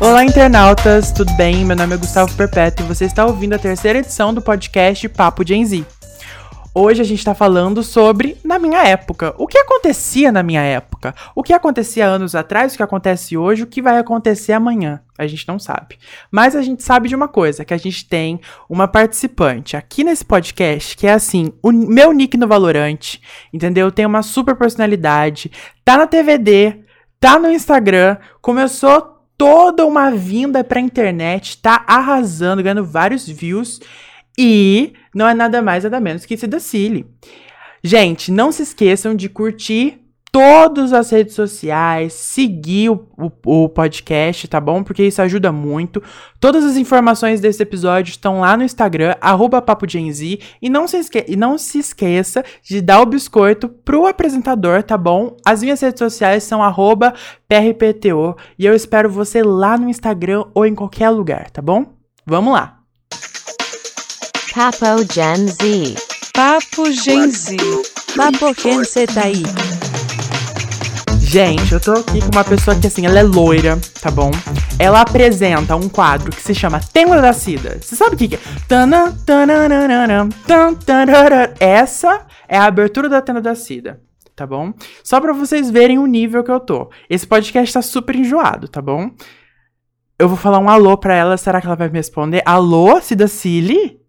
Olá, internautas, tudo bem? Meu nome é Gustavo Perpétuo e você está ouvindo a terceira edição do podcast Papo Gen Z. Hoje a gente está falando sobre na minha época. O que acontecia na minha época? O que acontecia anos atrás, o que acontece hoje, o que vai acontecer amanhã? A gente não sabe. Mas a gente sabe de uma coisa, que a gente tem uma participante aqui nesse podcast que é assim, o meu nick no Valorante, entendeu? Tem uma super personalidade, tá na TVD, tá no Instagram, começou toda uma vinda pra internet, tá arrasando, ganhando vários views e não é nada mais nada menos que Cida Cili. Gente, não se esqueçam de curtir todas as redes sociais, seguir o, o, o, podcast, tá bom? Porque isso ajuda muito. Todas as informações desse episódio estão lá no Instagram, arroba e não, se esque e não se esqueça de dar o biscoito pro apresentador, tá bom? As minhas redes sociais são arroba PRPTO e eu espero você lá no Instagram ou em qualquer lugar, tá bom? Vamos lá! Papo Gen Z. Papo Gen Z. Papo quem cê tá aí? Gente, eu tô aqui com uma pessoa que, assim, ela é loira, tá bom? Ela apresenta um quadro que se chama Tema da Cida. Você sabe o que, que é? Essa é a abertura da Tenda da Cida, tá bom? Só pra vocês verem o nível que eu tô. Esse podcast tá super enjoado, tá bom? Eu vou falar um alô pra ela, será que ela vai me responder? Alô, Cida Cili?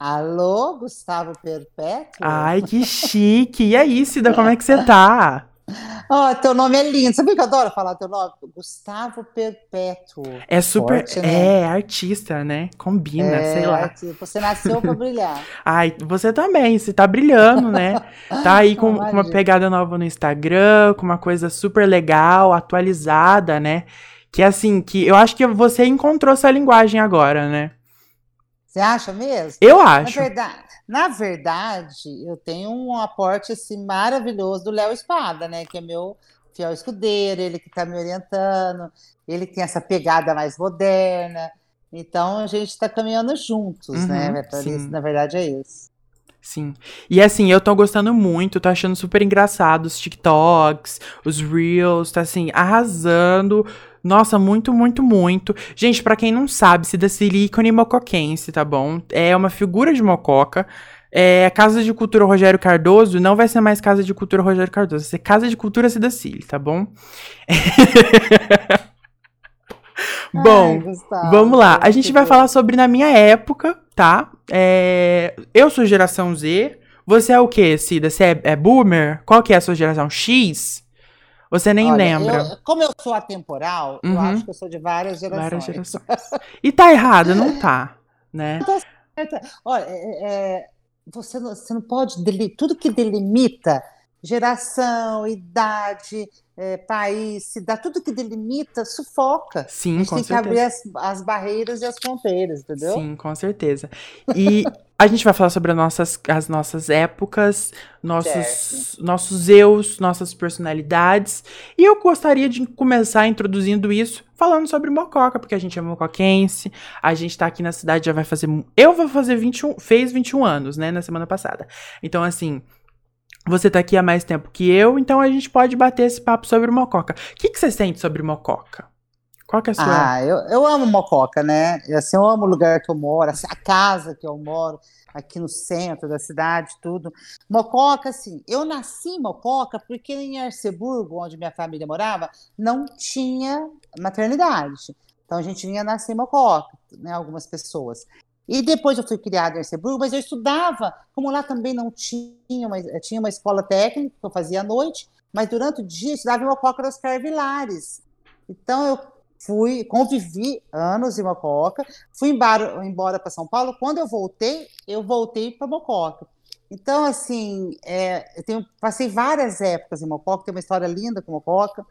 Alô, Gustavo Perpétuo? Ai, que chique! E aí, Cida, como é que você tá? Oh, teu nome é lindo. Sabe que eu adoro falar teu nome? Gustavo Perpétuo. É super. Forte, né? É, artista, né? Combina, é, sei lá. Você nasceu pra brilhar. Ai, você também, você tá brilhando, né? Tá aí com, com uma pegada nova no Instagram, com uma coisa super legal, atualizada, né? Que assim, que eu acho que você encontrou essa linguagem agora, né? Você acha mesmo? Eu acho. Na verdade, na verdade, eu tenho um aporte assim, maravilhoso do Léo Espada, né? Que é meu fiel escudeiro, ele que está me orientando, ele tem essa pegada mais moderna. Então a gente está caminhando juntos, né? uhum, né? Isso, na verdade é isso. Sim. E assim, eu tô gostando muito, tô achando super engraçado os TikToks, os Reels, tá assim, arrasando. Nossa, muito, muito, muito. Gente, para quem não sabe, se da ícone mocoquense, tá bom? É uma figura de mococa. É, Casa de Cultura Rogério Cardoso não vai ser mais Casa de Cultura Rogério Cardoso, vai ser Casa de Cultura Cidacile, tá bom? bom, Ai, Gustavo, vamos lá. A gente vai falar sobre na minha época, tá? É, eu sou geração Z. Você é o que, Cida? Você é, é boomer? Qual que é a sua geração? X? Você nem Olha, lembra. Eu, como eu sou atemporal, uhum. eu acho que eu sou de várias gerações. Várias gerações. E tá errado, não tá, né? Olha, é, é, você, não, você não pode. Tudo que delimita geração, idade, é, país, cidade, tudo que delimita sufoca. Sim, a gente com tem certeza. que abrir as, as barreiras e as fronteiras, entendeu? Sim, com certeza. E a gente vai falar sobre as nossas, as nossas épocas, nossos, nossos eus, nossas personalidades. E eu gostaria de começar introduzindo isso falando sobre Mococa, porque a gente é mocoquense, a gente tá aqui na cidade, já vai fazer. Eu vou fazer 21. Fez 21 anos, né, na semana passada. Então, assim. Você tá aqui há mais tempo que eu, então a gente pode bater esse papo sobre Mococa. O que, que você sente sobre Mococa? Qual que é a sua? Ah, eu, eu amo Mococa, né? Assim, eu amo o lugar que eu moro, assim, a casa que eu moro, aqui no centro da cidade, tudo. Mococa, assim, eu nasci em Mococa porque em Arceburgo, onde minha família morava, não tinha maternidade. Então a gente vinha nascer em Mococa, né? Algumas pessoas. E depois eu fui criada em Arceburgo, mas eu estudava, como lá também não tinha uma, tinha uma escola técnica que eu fazia à noite, mas durante o dia eu estudava em Mococa das Carvilares. Então eu fui, convivi anos em Mococa, fui embora, embora para São Paulo. Quando eu voltei, eu voltei para Mococa. Então, assim, é, eu tenho, passei várias épocas em Mococa, tem uma história linda com Mococa.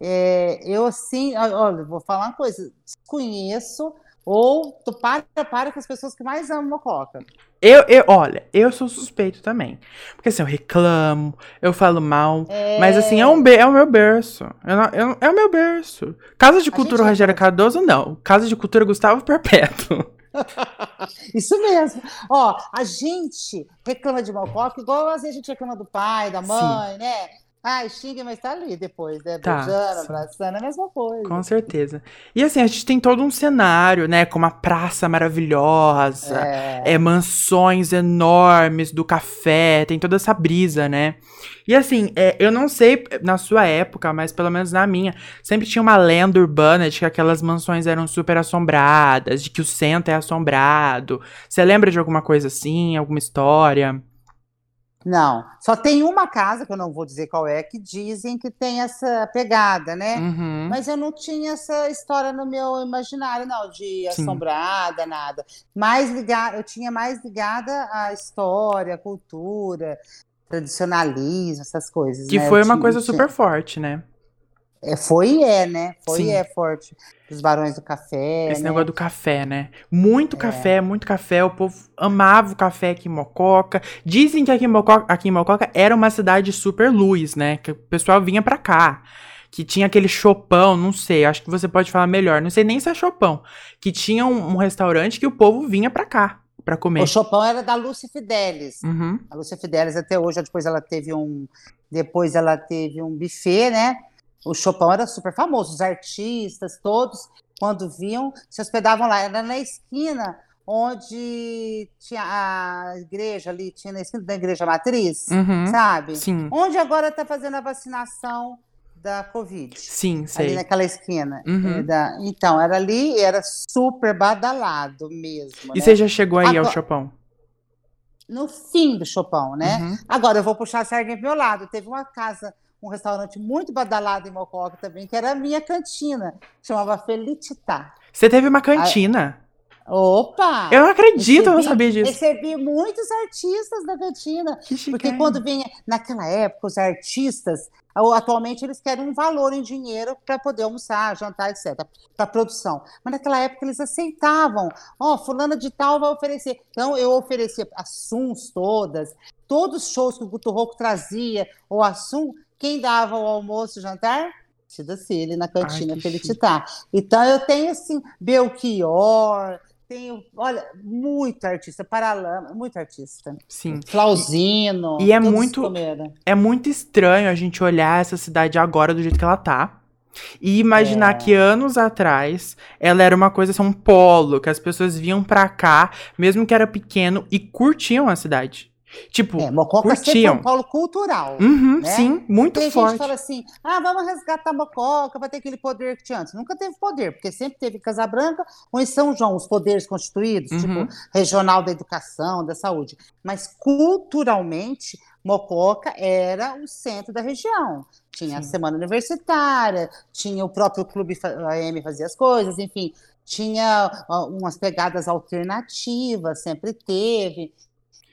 É, eu, assim, olha, vou falar uma coisa, conheço ou tu para, para com as pessoas que mais amam mococa. Eu, eu, olha, eu sou suspeito também. Porque assim, eu reclamo, eu falo mal. É... Mas assim, é, um é o meu berço. Eu eu, é o meu berço. Casa de Cultura Rogério Cardoso, não. Casa de Cultura Gustavo Perpétuo. Isso mesmo. Ó, a gente reclama de Mococa igual às vezes a gente reclama do pai, da mãe, né? Ai, xinga, mas tá ali depois, né? Tá, Beijando, abraçando, é a mesma coisa. Com certeza. E assim, a gente tem todo um cenário, né? Com uma praça maravilhosa, É. é, mansões enormes do café, tem toda essa brisa, né? E assim, é, eu não sei na sua época, mas pelo menos na minha, sempre tinha uma lenda urbana de que aquelas mansões eram super assombradas, de que o centro é assombrado. Você lembra de alguma coisa assim, alguma história? Não, só tem uma casa, que eu não vou dizer qual é, que dizem que tem essa pegada, né? Uhum. Mas eu não tinha essa história no meu imaginário, não, de Sim. assombrada, nada. Mais ligada, eu tinha mais ligada à história, à cultura, tradicionalismo, essas coisas. Que né? foi uma tinha- coisa tinha- super forte, né? É, foi e é, né? Foi Sim. e é forte. Os barões do café. Esse né? negócio do café, né? Muito café, muito café. O povo amava o café aqui em Mococa. Dizem que aqui em Mococa, aqui em Mococa era uma cidade super luz, né? Que o pessoal vinha pra cá. Que tinha aquele chopão, não sei, acho que você pode falar melhor. Não sei nem se é chopão. Que tinha um, um restaurante que o povo vinha pra cá pra comer. O Chopin era da Lúcia Fidelis. Uhum. A Lúcia Fidelis até hoje, depois ela teve um, depois ela teve um buffet, né? O Chopin era super famoso, os artistas todos, quando viam, se hospedavam lá. Era na esquina onde tinha a igreja ali, tinha na esquina da igreja matriz, Uhum. sabe? Sim. Onde agora está fazendo a vacinação da Covid. Sim, Ali sei. naquela esquina. Uhum. É, da- Então, era ali e era super badalado mesmo. E né? você já chegou aí ao Agora- chopão? No fim do Chopin, né? Uhum. Agora eu vou puxar a sardinha pro meu lado. Teve uma casa, um restaurante muito badalado em Mococa também, que era a minha cantina. Chamava Felicità. Você teve uma cantina. Opa! Eu não acredito, eu não Recebi- sabia disso. Recebi muitos artistas da cantina. Que chique. Porque quando vinha, naquela época, os artistas, atualmente eles querem um valor em dinheiro para poder almoçar, jantar, etc., para produção. Mas naquela época eles aceitavam. Ó, fulana de tal vai oferecer. Então eu oferecia as Suns todas, todos os shows que o Guto Rocco trazia, ou a Sum, quem dava o almoço e jantar? Cida Cili, na cantina que Felicità. Então eu tenho assim, Belchior, tenho, olha, muito artista, Paralama, muito artista. Sim. Flauzino. E é todos muito-. É muito estranho a gente olhar essa cidade agora do jeito que ela tá. E imaginar É. que anos atrás ela era uma coisa, assim, um polo, que as pessoas vinham pra cá, mesmo que era pequeno, e curtiam a cidade. Tipo, É, Mococa sempre foi curtiam. um polo cultural. Uhum, né? sim, muito Tem gente forte. que fala assim: ah, vamos resgatar Mococa para ter aquele poder que tinha antes. Nunca teve poder, porque sempre teve Casabranca ou em São João os poderes constituídos, Uhum. tipo regional da educação, da saúde. Mas culturalmente, Mococa era o centro da região. Tinha a Sim. semana universitária, tinha o próprio clube AM fazia as coisas, enfim, tinha umas pegadas alternativas, sempre teve.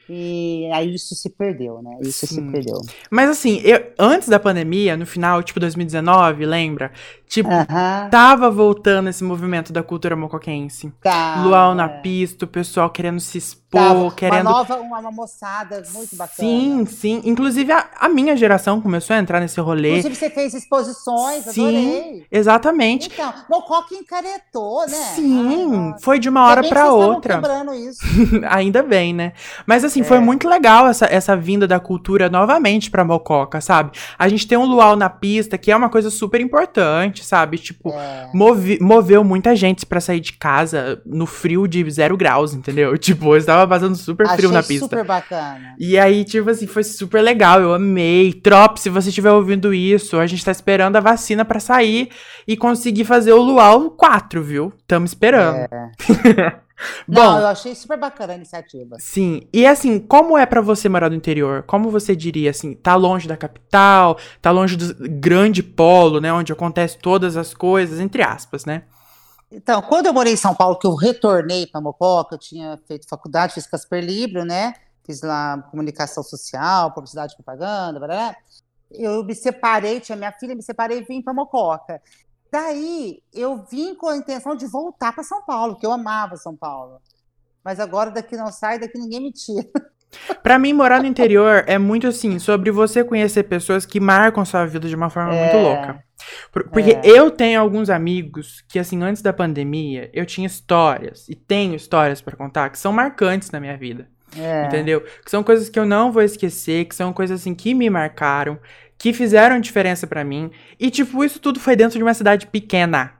E aí isso se perdeu, né? Isso se Sim. perdeu. Mas assim, eu- antes da pandemia, no final, tipo 2019, lembra? Tipo, Aham. tava voltando esse movimento da cultura mocoquense. Tá, Luau na pista, o pessoal querendo se expor, Querendo Uma nova, uma, uma moçada muito bacana. Sim, sim. Inclusive, a, a minha geração começou a entrar nesse rolê. Inclusive, você fez exposições, Sim, adorei. Exatamente. Então, Mococa encaretou, né? Ai, Sim, nossa. foi de uma hora estavam outra. isso. Ainda bem, né? Mas assim, É. foi muito legal essa, essa vinda da cultura novamente pra Mococa, sabe? A gente tem um luau na pista, que é uma coisa super importante, sabe? Tipo, É. movi- moveu muita gente pra sair de casa no frio de zero graus, entendeu? Tipo, estava passando super frio Achei na pista. super bacana. E aí, tipo assim, foi super legal, eu amei. Trop, se você estiver ouvindo isso, a gente tá esperando a vacina pra sair e conseguir fazer o Luau 4, viu? Tamo esperando. Bom, Não, eu achei super bacana a iniciativa. sim. E assim, como é pra você morar no interior? Como você diria assim, tá longe da capital, tá longe do grande polo, né, onde acontece todas as coisas, entre aspas, né? Então, quando eu morei em São Paulo, que eu retornei para Mococa, eu tinha feito faculdade, fiz Casper Libro, né? Fiz lá comunicação social, publicidade e propaganda, blá, eu me separei, tinha minha filha, me separei e vim para Mococa. Daí eu vim com a intenção de voltar para São Paulo, que eu amava São Paulo. Mas agora daqui não sai, daqui ninguém me tira. Pra mim, morar no interior é muito assim, sobre você conhecer pessoas que marcam sua vida de uma forma muito É. louca. Por- Porque É. eu tenho alguns amigos que, assim, antes da pandemia, eu tinha histórias, e tenho histórias pra contar, que são marcantes na minha vida. É. Entendeu? Que são coisas que eu não vou esquecer, que são coisas assim que me marcaram, que fizeram diferença pra mim. E, tipo, isso tudo foi dentro de uma cidade pequena.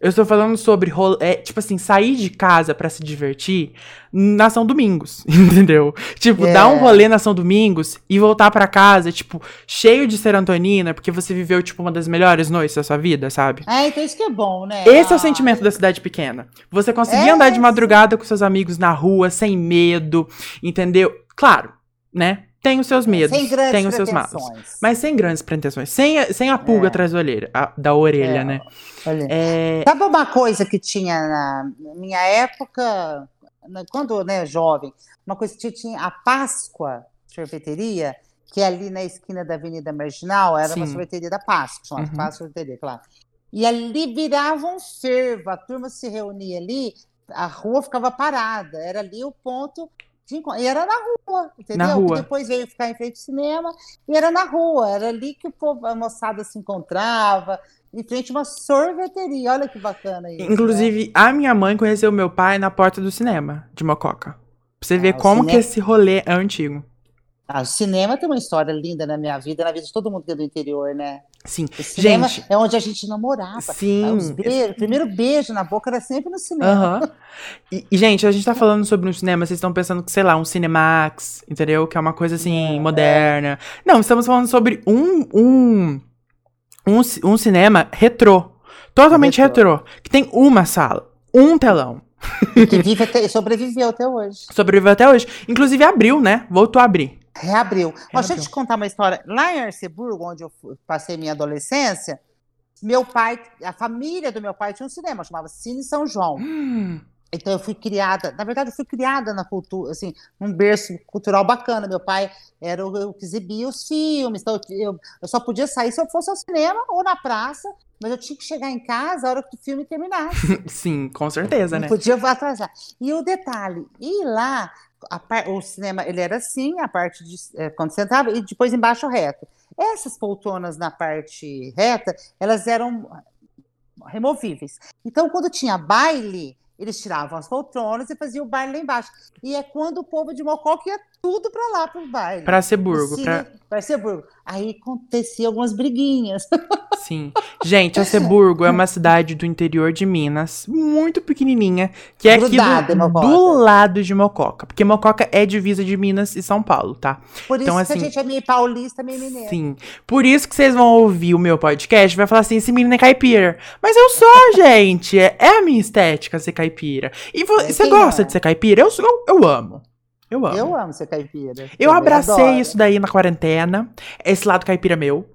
Eu estou falando sobre, role- é, tipo assim, sair de casa pra se divertir na São Domingos, entendeu? Tipo, É. dar um rolê na São Domingos e voltar pra casa, tipo, cheio de serotonina, porque você viveu, tipo, uma das melhores noites da sua vida, sabe? Ah, então isso que é bom, né? Esse é Ah, o sentimento da cidade pequena. Você conseguir É, andar de madrugada com seus amigos na rua, sem medo, entendeu? Claro, né? Tem os seus medos, Sem tem os seus malos. pretensões. Mas sem grandes pretensões. Sem, a- sem a pulga É. atrás da orelha, a- da orelha, É. né? Olha. É, Sabe uma coisa que tinha na minha época, na- quando né, jovem, uma coisa que tinha, a Páscoa sorveteria, que é ali na esquina da Avenida Marginal, era uma Sim. sorveteria da Páscoa, chamava Uhum. Páscoa sorveteria, claro. E ali virava um fervo, a turma se reunia ali, a rua ficava parada, era ali o ponto de encontro. E era na rua, entendeu? rua. Depois veio ficar em frente ao cinema, e era na rua, era ali que o povo, a moçada se encontrava, em frente a uma sorveteria. Olha que bacana isso. né? inclusive, a minha mãe conheceu meu pai na porta do cinema, de Mococa. Pra você ver Ah, o como que esse rolê é antigo. Ah, o cinema tem uma história linda na minha vida, na vida de todo mundo que é do interior, né? Sim, O cinema gente, é onde a gente namorava. sim. Os beijos, o primeiro beijo na boca era sempre no cinema. Aham. E, e, gente, a gente tá falando sobre um cinema, vocês estão pensando que, sei lá, um Cinemax, entendeu? Que é uma coisa assim, É, moderna. Não, estamos falando sobre um, um, um, um cinema retrô. Totalmente Retrô. retrô. Que tem uma sala, um telão. Que vive até, sobreviveu até hoje. Sobreviveu até hoje. Inclusive abriu, né? Voltou a abrir. Reabriu. Ó, deixa eu Reabriu. te contar uma história. Lá em Arceburgo, onde eu passei minha adolescência, meu pai, a família do meu pai tinha um cinema, chamava Cine São João. Hum, Então eu fui criada, na verdade eu fui criada na cultura, assim, num berço cultural bacana. Meu pai era o que exibia os filmes, então eu, eu só podia sair se eu fosse ao cinema ou na praça, mas eu tinha que chegar em casa a hora que o filme terminasse. sim, com certeza, Não né? podia atrasar. E o detalhe, e lá, par- o cinema, ele era assim, a parte de, eh, quando você entrava, e depois embaixo reto. Essas poltronas na parte reta, elas eram removíveis. Então, quando tinha baile, eles tiravam as poltronas e faziam o baile lá embaixo. E é quando o povo de Mococa ia tudo para lá, para o baile. Pra Seburgo. O Pra... Seburgo. Aí acontecia algumas briguinhas. Sim. Gente, Aceburgo é uma cidade do interior de Minas, muito pequenininha, que é aqui Grudada em do, do lado de Mococa. Porque Mococa é divisa de Minas e São Paulo, tá? Por isso Então, que assim, a gente é meio paulista, meio mineiro. Sim. Por isso que vocês vão ouvir o meu podcast e vai falar assim, esse menino é caipira. Mas eu sou, gente. É, é a minha estética ser caipira. E vo- É, você quem gosta não? de ser caipira? Eu, sou- eu, eu amo. Eu amo. Eu amo ser caipira. Eu abracei adoro. isso daí na quarentena. Esse lado caipira meu.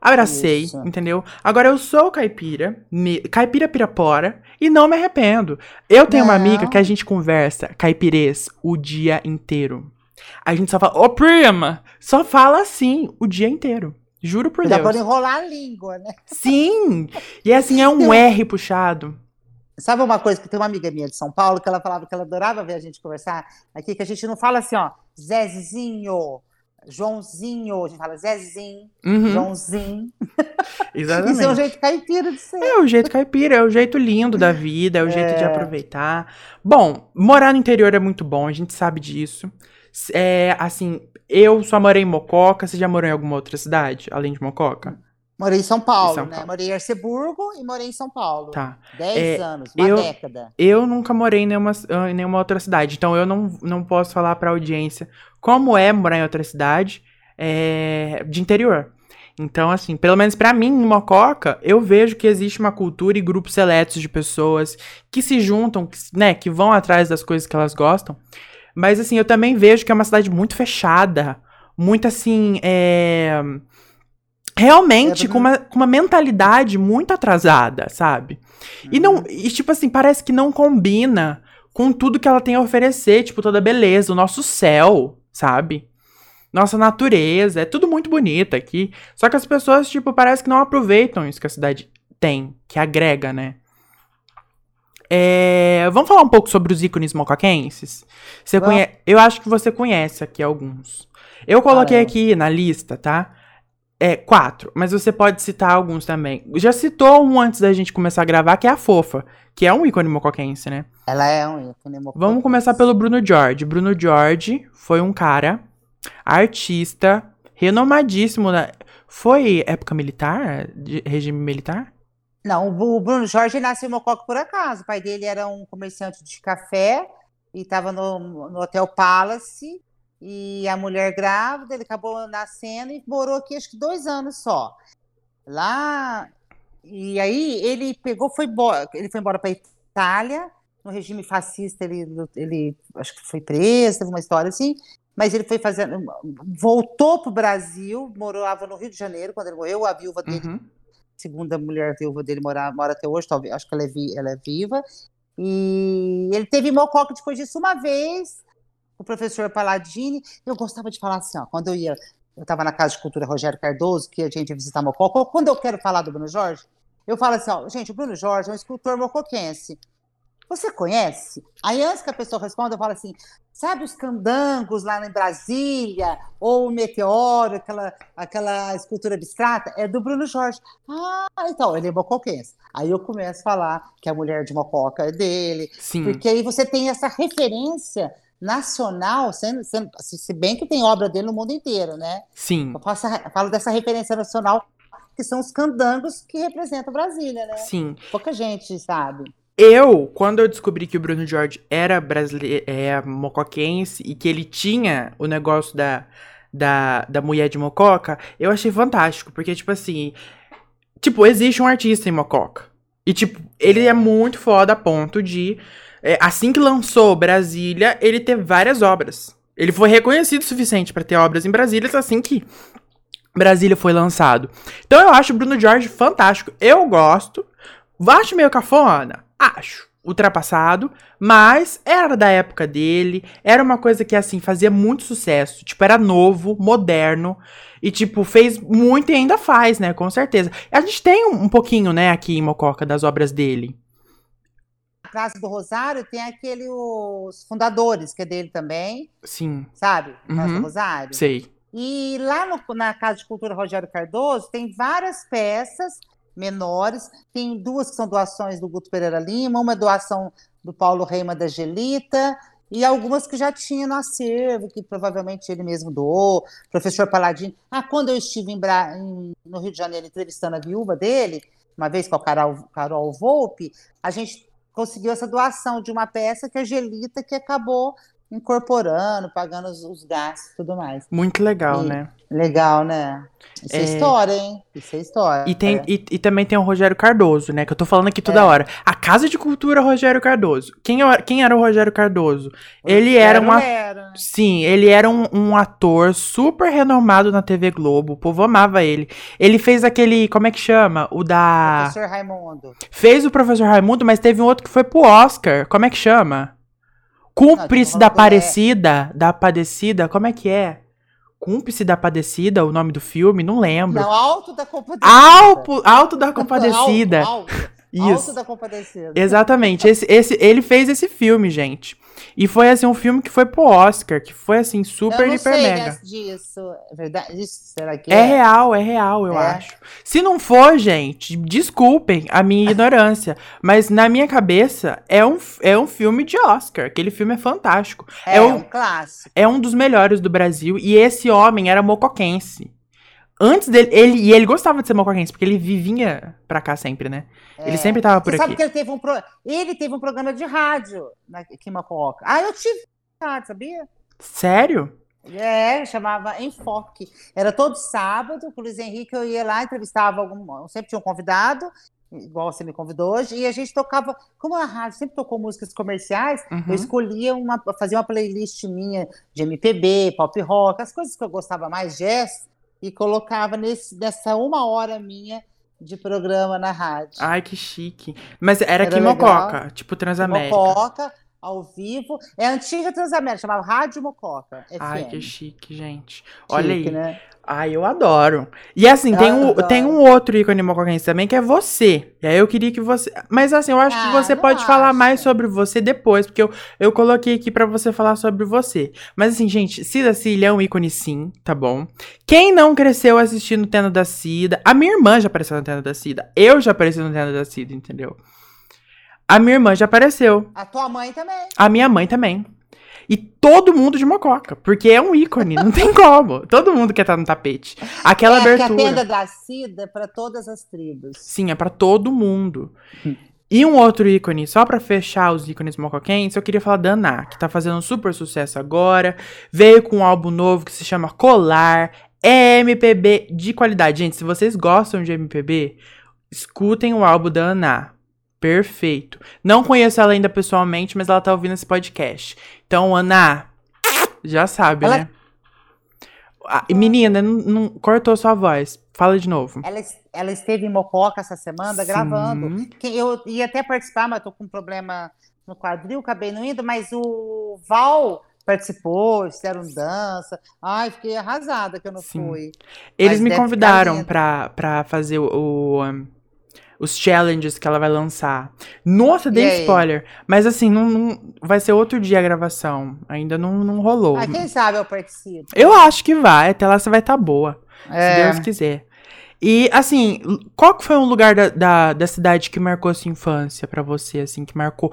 Abracei, Isso. entendeu? Agora eu sou caipira, me- caipira pirapora, e não me arrependo. Eu tenho uma Não. amiga que a gente conversa caipirês o dia inteiro. A gente só fala, ô prima, só fala assim o dia inteiro. Juro por Dá Deus. pra enrolar a língua, né? Sim! E assim, é um R puxado. Sabe uma coisa que tem uma amiga minha de São Paulo que ela falava que ela adorava ver a gente conversar aqui, que a gente não fala assim, ó, Zezinho, Joãozinho, a gente fala Zezinho, Uhum, Joãozinho. exatamente. Isso é um jeito caipira de ser. É o jeito caipira, é o jeito lindo da vida, é o jeito de É. aproveitar. Bom, morar no interior é muito bom, a gente sabe disso. É, assim, eu só morei em Mococa, você já morou em alguma outra cidade, além de Mococa? Morei em São Paulo, São né? Paulo. Morei em Arceburgo e morei em São Paulo. Tá. Dez É, anos, uma eu- década. Eu nunca morei em nenhuma, em nenhuma outra cidade, então eu não, não posso falar pra audiência como é morar em outra cidade é, de interior. Então, assim, pelo menos pra mim, em Mococa, eu vejo que existe uma cultura e grupos seletos de pessoas que se juntam, que, né, que vão atrás das coisas que elas gostam. Mas, assim, eu também vejo que é uma cidade muito fechada, muito, assim, é... Realmente, É, com, uma, com uma mentalidade muito atrasada, sabe? E Uhum. não, e tipo assim, parece que não combina com tudo que ela tem a oferecer, tipo, toda a beleza, o nosso céu, sabe? Nossa natureza, é tudo muito bonito aqui. Só que as pessoas, tipo, parece que não aproveitam isso que a cidade tem, que agrega, né? É, vamos falar um pouco sobre os ícones mocoquenses? Você conhe... Eu acho que você conhece aqui alguns. Eu coloquei Caramba. aqui na lista, tá? É, quatro, mas você pode citar alguns também. Já citou um antes da gente começar a gravar, que é a Fofa, que é um ícone mocoquense, né? Ela é um ícone mocoquense. Vamos começar pelo Bruno George. Bruno George foi um cara, artista, renomadíssimo. Na... Foi época militar? Regime militar? Não, o o Bruno Jorge nasceu em Mococa por acaso. O pai dele era um comerciante de café e estava no, no Hotel Palace. E a mulher grávida, ele acabou nascendo e morou aqui acho que dois anos só. Lá. E aí ele pegou, foi embora, ele foi embora para Itália. No regime fascista, ele, ele acho que foi preso, teve uma história assim. Mas ele foi fazendo. Voltou para o Brasil, morava no Rio de Janeiro quando ele morreu. A viúva dele Uhum. segunda mulher viúva dele mora, mora até hoje, talvez, acho que ela é, vi- ela é viva. E ele teve mococa depois disso uma vez, o professor Paladini. Eu gostava de falar assim, ó, quando eu ia, eu estava na Casa de Cultura Rogério Cardoso, que a gente ia visitar Mococa, ou quando eu quero falar do Bruno Jorge, eu falo assim, ó, gente, o Bruno Jorge é um escultor mocoquense. Você conhece? Aí antes que a pessoa responda, eu falo assim, sabe os candangos lá em Brasília, ou o meteoro, aquela, aquela escultura abstrata? É do Bruno Jorge. Ah, então, ele é mocoquense. Aí eu começo a falar que a mulher de Mococa é dele, Sim. porque aí você tem essa referência nacional, sendo, sendo- se bem que tem obra dele no mundo inteiro, né? Sim. Eu, faço eu falo dessa referência nacional, que são os candangos que representam Brasília, né? Sim. Pouca gente sabe. Eu, quando eu descobri que o Bruno Jorge era brasileiro, é mocoquense e que ele tinha o negócio da, da, da mulher de mococa, eu achei fantástico, porque, tipo assim, tipo, existe um artista em mococa. E, tipo, ele é muito foda a ponto de, é, assim que lançou Brasília, ele ter várias obras. Ele foi reconhecido o suficiente pra ter obras em Brasília, assim que Brasília foi lançado. Então eu acho o Bruno Jorge fantástico. Eu gosto. Acho meio cafona? Acho. Ultrapassado, mas era da época dele, era uma coisa que, assim, fazia muito sucesso. Tipo, era novo, moderno, e, tipo, fez muito e ainda faz, né? Com certeza. A gente tem um, um pouquinho, né, aqui em Mococa, das obras dele. Na Praça do Rosário tem aquele, os fundadores, que é dele também, Sim, sabe? Praça Uhum. do Rosário. sei. E lá no- na Casa de Cultura Rogério Cardoso tem várias peças menores. Tem duas que são doações do Guto Pereira Lima, uma é doação do Paulo Reima da Gelita, e algumas que já tinha no acervo, que provavelmente ele mesmo doou. Professor Paladino. Ah, quando eu estive em Bra- em- no Rio de Janeiro entrevistando a viúva dele, uma vez com a Carol, Carol Volpe, a gente conseguiu essa doação de uma peça que a Gelita que acabou incorporando, pagando os, os gastos e tudo mais. Muito legal, E- né? Legal, né? Isso é, É. história, hein? Isso é história. E, tem, e, e também tem o Rogério Cardoso, né? Que eu tô falando aqui toda É. hora. A Casa de Cultura Rogério Cardoso. Quem, quem era o Rogério Cardoso? Ele era um Era. Sim, ele era um, um ator super renomado na TV Globo. O povo amava ele. Ele fez aquele. Como é que chama? O da. Professor Raimundo. Fez o Professor Raimundo, mas teve um outro que foi pro Oscar. Como é que chama? Cúmplice Não, da do- é. Da Padecida. Como é que é? Cúmplice da Padecida, o nome do filme? Não lembro. Não, Alto da Compadecida. Alto, Alto da Compadecida. Alto, alto, Isso. Alto da Compadecida. Exatamente. Esse, esse, ele fez esse filme, gente. E foi assim um filme que foi pro Oscar, que foi assim super eu não hiper sei mega. disso. É verdade? Isso, será que É real, é real, eu É? acho. Se não for, gente, desculpem a minha ignorância, mas na minha cabeça é um, é um filme de Oscar. Aquele filme é fantástico. É, é um um- clássico. É um dos melhores do Brasil e esse homem era mocoquense. Antes dele, ele, e ele gostava de ser mocoquense, porque ele vivia pra cá sempre, né? Ele É. sempre tava por Você aqui. sabe que ele teve um pro... ele teve um programa de rádio na- aqui em Mococa. Ah, eu tive rádio, sabia? Sério? É, chamava Enfoque. Era todo sábado, com o Luiz Henrique, eu ia lá, entrevistava algum. Sempre tinha um convidado, igual você me convidou hoje, e a gente tocava. Como a rádio sempre tocou músicas comerciais, Uhum. eu escolhia uma, fazia uma playlist minha de MPB, pop rock, as coisas que eu gostava mais, jazz, e colocava nesse, nessa uma hora minha de programa na rádio. Ai, que chique. Mas era, Era em legal. Mococa, tipo Transamérica. Mococa, ao vivo. É a antiga Transamérica, chamava Rádio Mococa. FM. Ai, que chique, gente. Olha Chique, aí. Né? Ai, eu adoro. E assim, tem um, adoro. tem um outro ícone mocoquense também, que é você. E aí eu queria que você. Mas assim, eu acho que Ah, você não pode falar acho. mais sobre você depois, porque eu, eu coloquei aqui pra você falar sobre você. Mas assim, gente, Cida Cília é um ícone sim, tá bom? Quem não cresceu assistindo Tenda da Cida. A minha irmã já apareceu no Tenda da Cida. Eu já apareci no Tenda da Cida, entendeu? A minha irmã já apareceu. A tua mãe também. A minha mãe também. E todo mundo de mococa, porque é um ícone, não tem como. Todo mundo quer estar no tapete. Aquela é, porque abertura. a tenda da Cida é para todas as tribos. Sim, é pra todo mundo. E um outro ícone, só pra fechar os ícones mocoquenses, eu queria falar da Ana, que tá fazendo um super sucesso agora. Veio com um álbum novo que se chama Colar. É MPB de qualidade. Gente, se vocês gostam de MPB, escutem o álbum da Ana. Perfeito. Não conheço ela ainda pessoalmente, mas ela tá ouvindo esse podcast. Então, Ana, já sabe, Ela- né? Ah, menina, não, não- cortou sua voz. Fala de novo. Ela, ela esteve em Mococa essa semana Sim. gravando. Que Eu ia até participar, mas tô com um problema no quadril, acabei não indo, mas o Val participou, fizeram dança. Ai, fiquei arrasada que eu não Sim. fui. Eles Mas me convidaram pra fazer o, o, os challenges que ela vai lançar. Nossa, dei spoiler. Mas assim, não, não- vai ser outro dia a gravação. Ainda não, não rolou. Ah, quem sabe eu participo. Eu acho que vai. Até lá você vai estar boa. Se É. Deus quiser. E, assim, qual que foi um lugar da, da, da cidade que marcou sua infância pra você, assim, que marcou?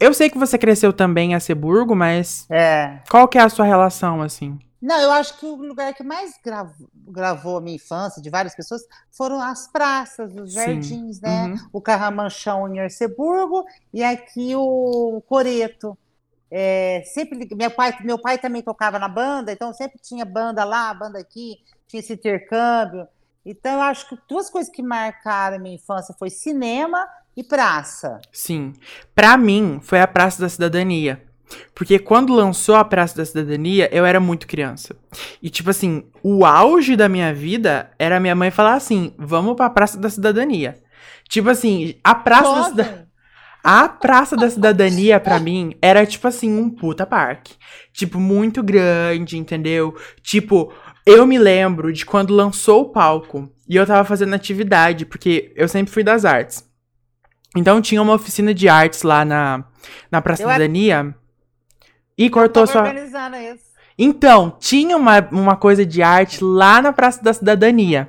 Eu sei que você cresceu também em Aceburgo, mas É. qual que é a sua relação, assim? Não, eu acho que o lugar que mais gravou, gravou a minha infância, de várias pessoas, foram as praças, os Sim. jardins, né? Uhum. O Carramanchão em Arceburgo e aqui o Coreto. É, sempre meu pai, meu pai também tocava na banda, então sempre tinha banda lá, banda aqui, tinha esse intercâmbio. Então eu acho que duas coisas que marcaram a minha infância foi cinema e praça. Sim. Pra mim, foi a Praça da Cidadania. Porque quando lançou a Praça da Cidadania, eu era muito criança. E, tipo assim, o auge da minha vida era minha mãe falar assim: vamos pra Praça da Cidadania. Tipo assim, a Praça da Cidadania. A Praça da Cidadania, pra mim, era tipo assim, um puta parque. Tipo, muito grande, entendeu? Tipo, eu me lembro de quando lançou o palco e eu tava fazendo atividade, porque eu sempre fui das artes. Então tinha uma oficina de artes lá na, na Praça Eu da Cidadania. E cortou tava sua. organizando isso. Então, tinha uma, uma coisa de arte lá na Praça da Cidadania.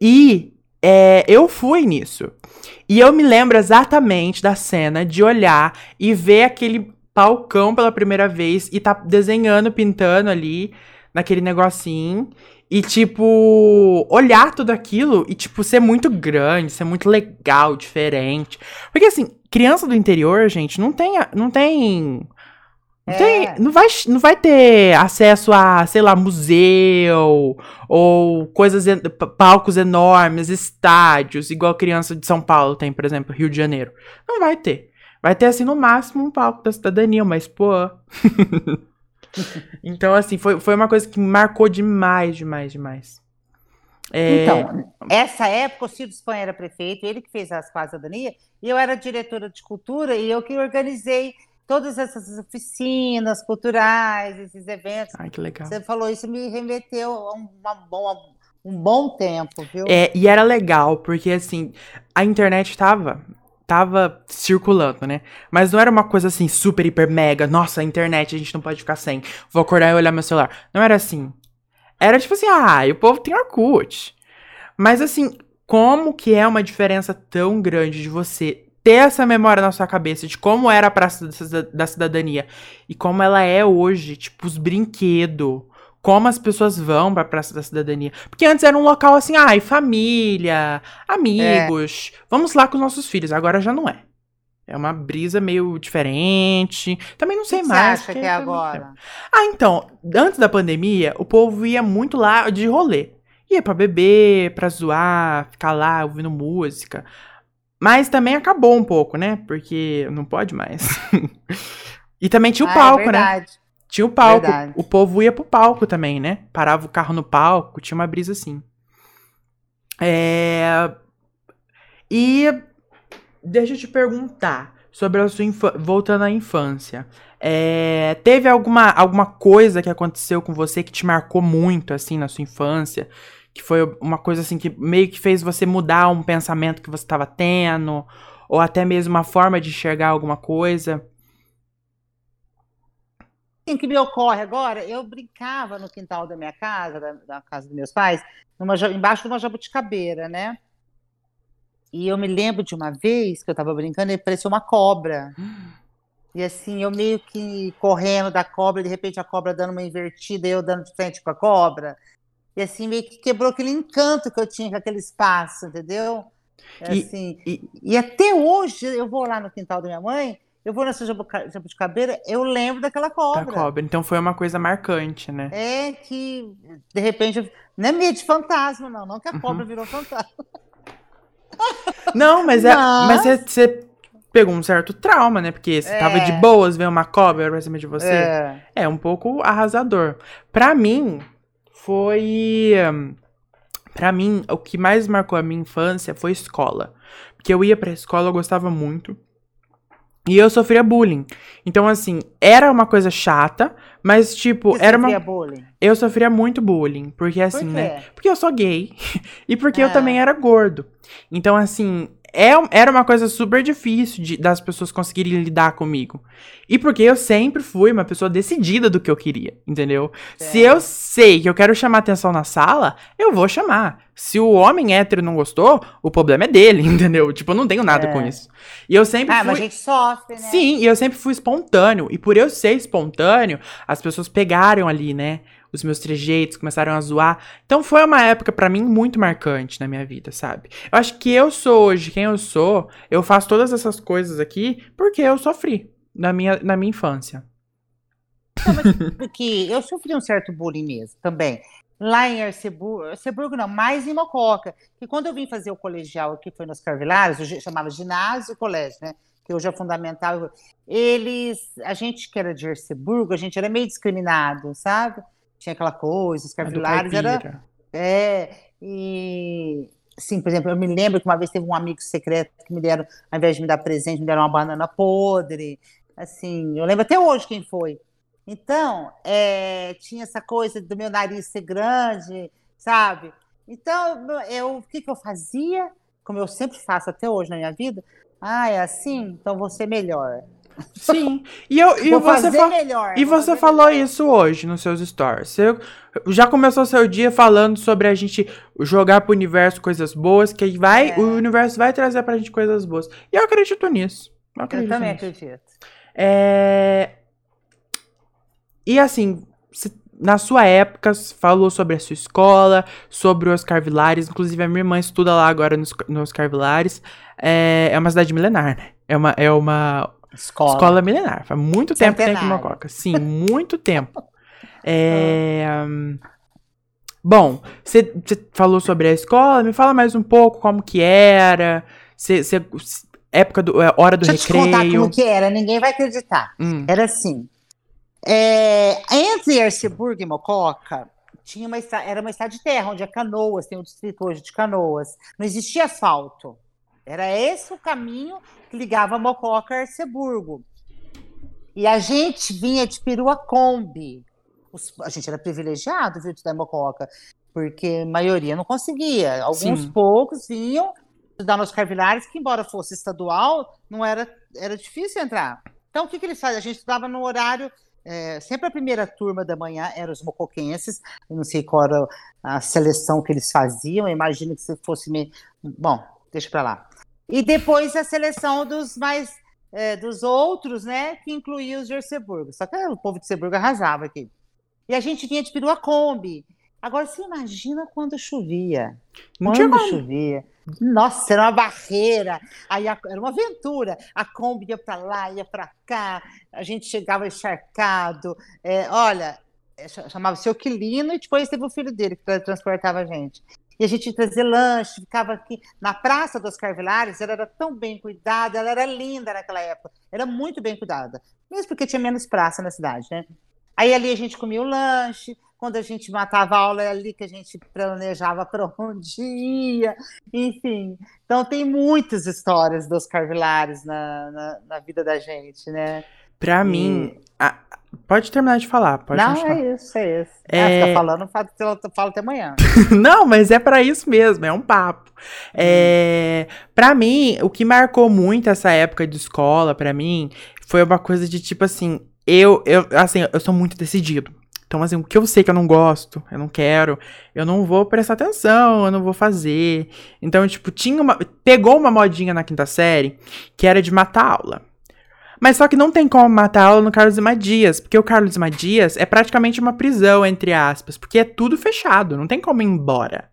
E é, eu fui nisso. E eu me lembro exatamente da cena de olhar e ver aquele palcão pela primeira vez e tá desenhando, pintando ali naquele negocinho. E, tipo, olhar tudo aquilo e, tipo, ser muito grande, ser muito legal, diferente. Porque, assim, criança do interior, gente, não tem. Não tem. Não, É. tem, não, vai, não vai ter acesso a, sei lá, museu ou coisas, palcos enormes, estádios, igual criança de São Paulo tem, por exemplo, Rio de Janeiro. Não vai ter. Vai ter, assim, no máximo um palco da cidadania, mas, pô. então, assim, foi, foi uma coisa que marcou demais, demais, demais. É, Então, essa época o Ciro Espanha era prefeito, ele que fez as quadras da Dania, e eu era diretora de cultura e eu que organizei todas essas oficinas culturais, esses eventos. Ai, que legal. Você falou isso, me remeteu a um, uma boa- um bom tempo, viu? É, e era legal, porque assim, a internet tava, tava circulando, né? Mas não era uma coisa assim, super, hiper, mega, nossa, a internet a gente não pode ficar sem. Vou acordar e olhar meu celular. Não era assim. Era tipo assim, ah, o povo tem Orkut. Mas assim, como que é uma diferença tão grande de você ter essa memória na sua cabeça de como era a Praça da Cida- da Cidadania e como ela é hoje, tipo, os brinquedos, como as pessoas vão pra Praça da Cidadania. Porque antes era um local assim, ai, família, amigos, vamos lá com os nossos filhos. Agora já não é. É uma brisa meio diferente. Também não O sei que mais. você acha que é tempo. agora? Ah, então, antes da pandemia, o povo ia muito lá de rolê. Ia pra beber, pra zoar, ficar lá ouvindo música. Mas também acabou um pouco, né? Porque não pode mais. e também tinha o Ah, é palco, né? verdade. Tinha o palco. Verdade. O povo ia pro palco também, né? Parava o carro no palco, tinha uma brisa assim. É... E deixa eu te perguntar. sobre a sua infância, voltando à infância. É, teve alguma, alguma coisa que aconteceu com você que te marcou muito, assim, na sua infância? Que foi uma coisa, assim, que meio que fez você mudar um pensamento que você estava tendo? Ou até mesmo uma forma de enxergar alguma coisa? Sim, que me ocorre agora, eu brincava no quintal da minha casa, da, da casa dos meus pais, numa, embaixo de uma jabuticabeira, né? E eu me lembro de uma vez que eu tava brincando e apareceu uma cobra. E assim, eu meio que correndo da cobra, de repente a cobra dando uma invertida e eu dando de frente com a cobra. E assim, meio que quebrou aquele encanto que eu tinha com aquele espaço, entendeu? É E- assim, e- e até hoje eu vou lá no quintal da minha mãe, eu vou nessa jabuticabeira, eu lembro daquela Da cobra. cobra. Então foi uma coisa marcante, né? É que, de repente, eu- não é medo de fantasma, não. Não que a Uhum. cobra virou fantasma. Não, mas é. Mas Mas- você- você pegou um certo trauma, né? Porque você tava de É. boas, veio uma cobra pra cima de você. É. É um pouco arrasador. Pra mim, foi. Pra mim, o que mais marcou a minha infância foi escola. Porque eu ia pra escola, eu gostava muito. E eu sofria bullying. Então, assim, era uma coisa chata, mas, tipo, Você era uma. sofria bullying? Eu sofria muito bullying. Porque, assim, Por né? Porque eu sou gay. e porque eu Ah. também era gordo. Então, assim, é, era uma coisa super difícil de- das pessoas conseguirem lidar comigo. E porque eu sempre fui uma pessoa decidida do que eu queria, entendeu? Se eu sei que eu quero chamar atenção na sala, eu vou chamar. Se o homem hétero não gostou, o problema é dele, entendeu? Tipo, eu não tenho nada É. com isso. E eu sempre Ah, fui. mas a gente sofre, né? Sim, e eu sempre fui espontâneo. E por eu ser espontâneo, as pessoas pegaram ali, né? Os meus trejeitos, começaram a zoar. Então foi uma época pra mim muito marcante na minha vida, sabe? Eu acho que eu sou hoje quem eu sou, eu faço todas essas coisas aqui porque eu sofri na minha, na minha infância. Porque eu sofri um certo bullying mesmo também. Lá em Arceburgo, Arceburgo não, mais em Mococa. Que quando eu vim fazer o colegial aqui, foi nos Carvilários, eu chamava ginásio e colégio, né? Que hoje é fundamental. Eles, a gente que era de Arceburgo, a gente era meio discriminado, sabe? Tinha aquela coisa, os Carvilários era. É, e sim, por exemplo, eu me lembro que uma vez teve um amigo secreto que me deram, ao invés de me dar presente, me deram uma banana podre. Assim, eu lembro até hoje quem foi. Então, é, tinha essa coisa do meu nariz ser grande, sabe? Então, eu, o que, que eu fazia? Como eu sempre faço até hoje na minha vida. Ah, é assim? Então vou ser melhor. Sim. E, eu, e vou você fazer fa- melhor. E vou você falou melhor. isso hoje nos seus stories. Você já começou seu dia falando sobre a gente jogar pro universo coisas boas, que vai, É. o universo vai trazer pra gente coisas boas. E eu acredito nisso. Eu Eu acredito também nisso. acredito. É... E assim, na sua época, você falou sobre a sua escola, sobre os Carvilares. Inclusive, a minha irmã estuda lá agora nos, nos Carvilares. É, é uma cidade milenar, né? É uma, é uma Escola. escola milenar. Faz muito tempo que tem aqui em. Mococa. Sim, muito tempo. É... Bom, você falou sobre a escola. Me fala mais um pouco como que era. Cê, cê- época do... é, hora do Deixa eu te contar recreio. como que era, ninguém vai acreditar. Hum, Era assim. é, entre Arceburgo e Mococa, tinha uma era uma estrada de terra, onde é Canoas, tem o distrito hoje de Canoas. Não existia asfalto. Era esse o caminho que ligava Mococa a Arceburgo. E a gente vinha de perua Kombi. A gente era privilegiado, viu, em Mococa, porque a maioria não conseguia. Alguns Sim. poucos vinham estudar nos Carvilares, que embora fosse estadual, não era, era difícil entrar. Então, o que, que eles fazem? A gente estudava no horário. é, sempre a primeira turma da manhã eram os mocoquenses. Eu não sei qual era a seleção que eles faziam. Eu imagino que se fosse. Me... Bom, deixa para lá. E depois a seleção dos mais. é, dos outros, né? Que incluía os de Erceburgo. Só que o povo de Erceburgo arrasava aqui. E a gente vinha de perua Kombi. Agora, você imagina quando chovia. não Quando como. chovia. Nossa, era uma barreira. Aí a- era uma aventura. A Kombi ia para lá, ia para cá. A gente chegava encharcado. É, olha, é, cha- chamava seu Quilino e depois teve o filho dele que tra- transportava a gente. E a gente ia trazer lanche, ficava aqui na Praça dos Carvilares. Ela era tão bem cuidada, ela era linda naquela época. Era muito bem cuidada. Mesmo porque tinha menos praça na cidade, né? Aí ali a gente comia o lanche, quando a gente matava a aula, é ali que a gente planejava para onde ia, enfim. Então, tem muitas histórias dos Carvilares na, na, na vida da gente, né? Pra mim. a- pode terminar de falar, pode Não, continuar. é isso, é isso. É- Ah, fica falando, fala, fala até amanhã. Não, mas é pra isso mesmo, é um papo. É, para mim, o que marcou muito essa época de escola pra mim foi uma coisa de tipo assim, eu eu assim, eu sou muito decidido. Então assim, o que eu sei que eu não gosto, eu não quero, eu não vou prestar atenção, eu não vou fazer. Então, tipo, tinha uma pegou uma modinha na quinta série que era de matar aula. Mas só que não tem como matar aula no Carlos Madias, porque o Carlos Madias é praticamente uma prisão, entre aspas, porque é tudo fechado, não tem como ir embora.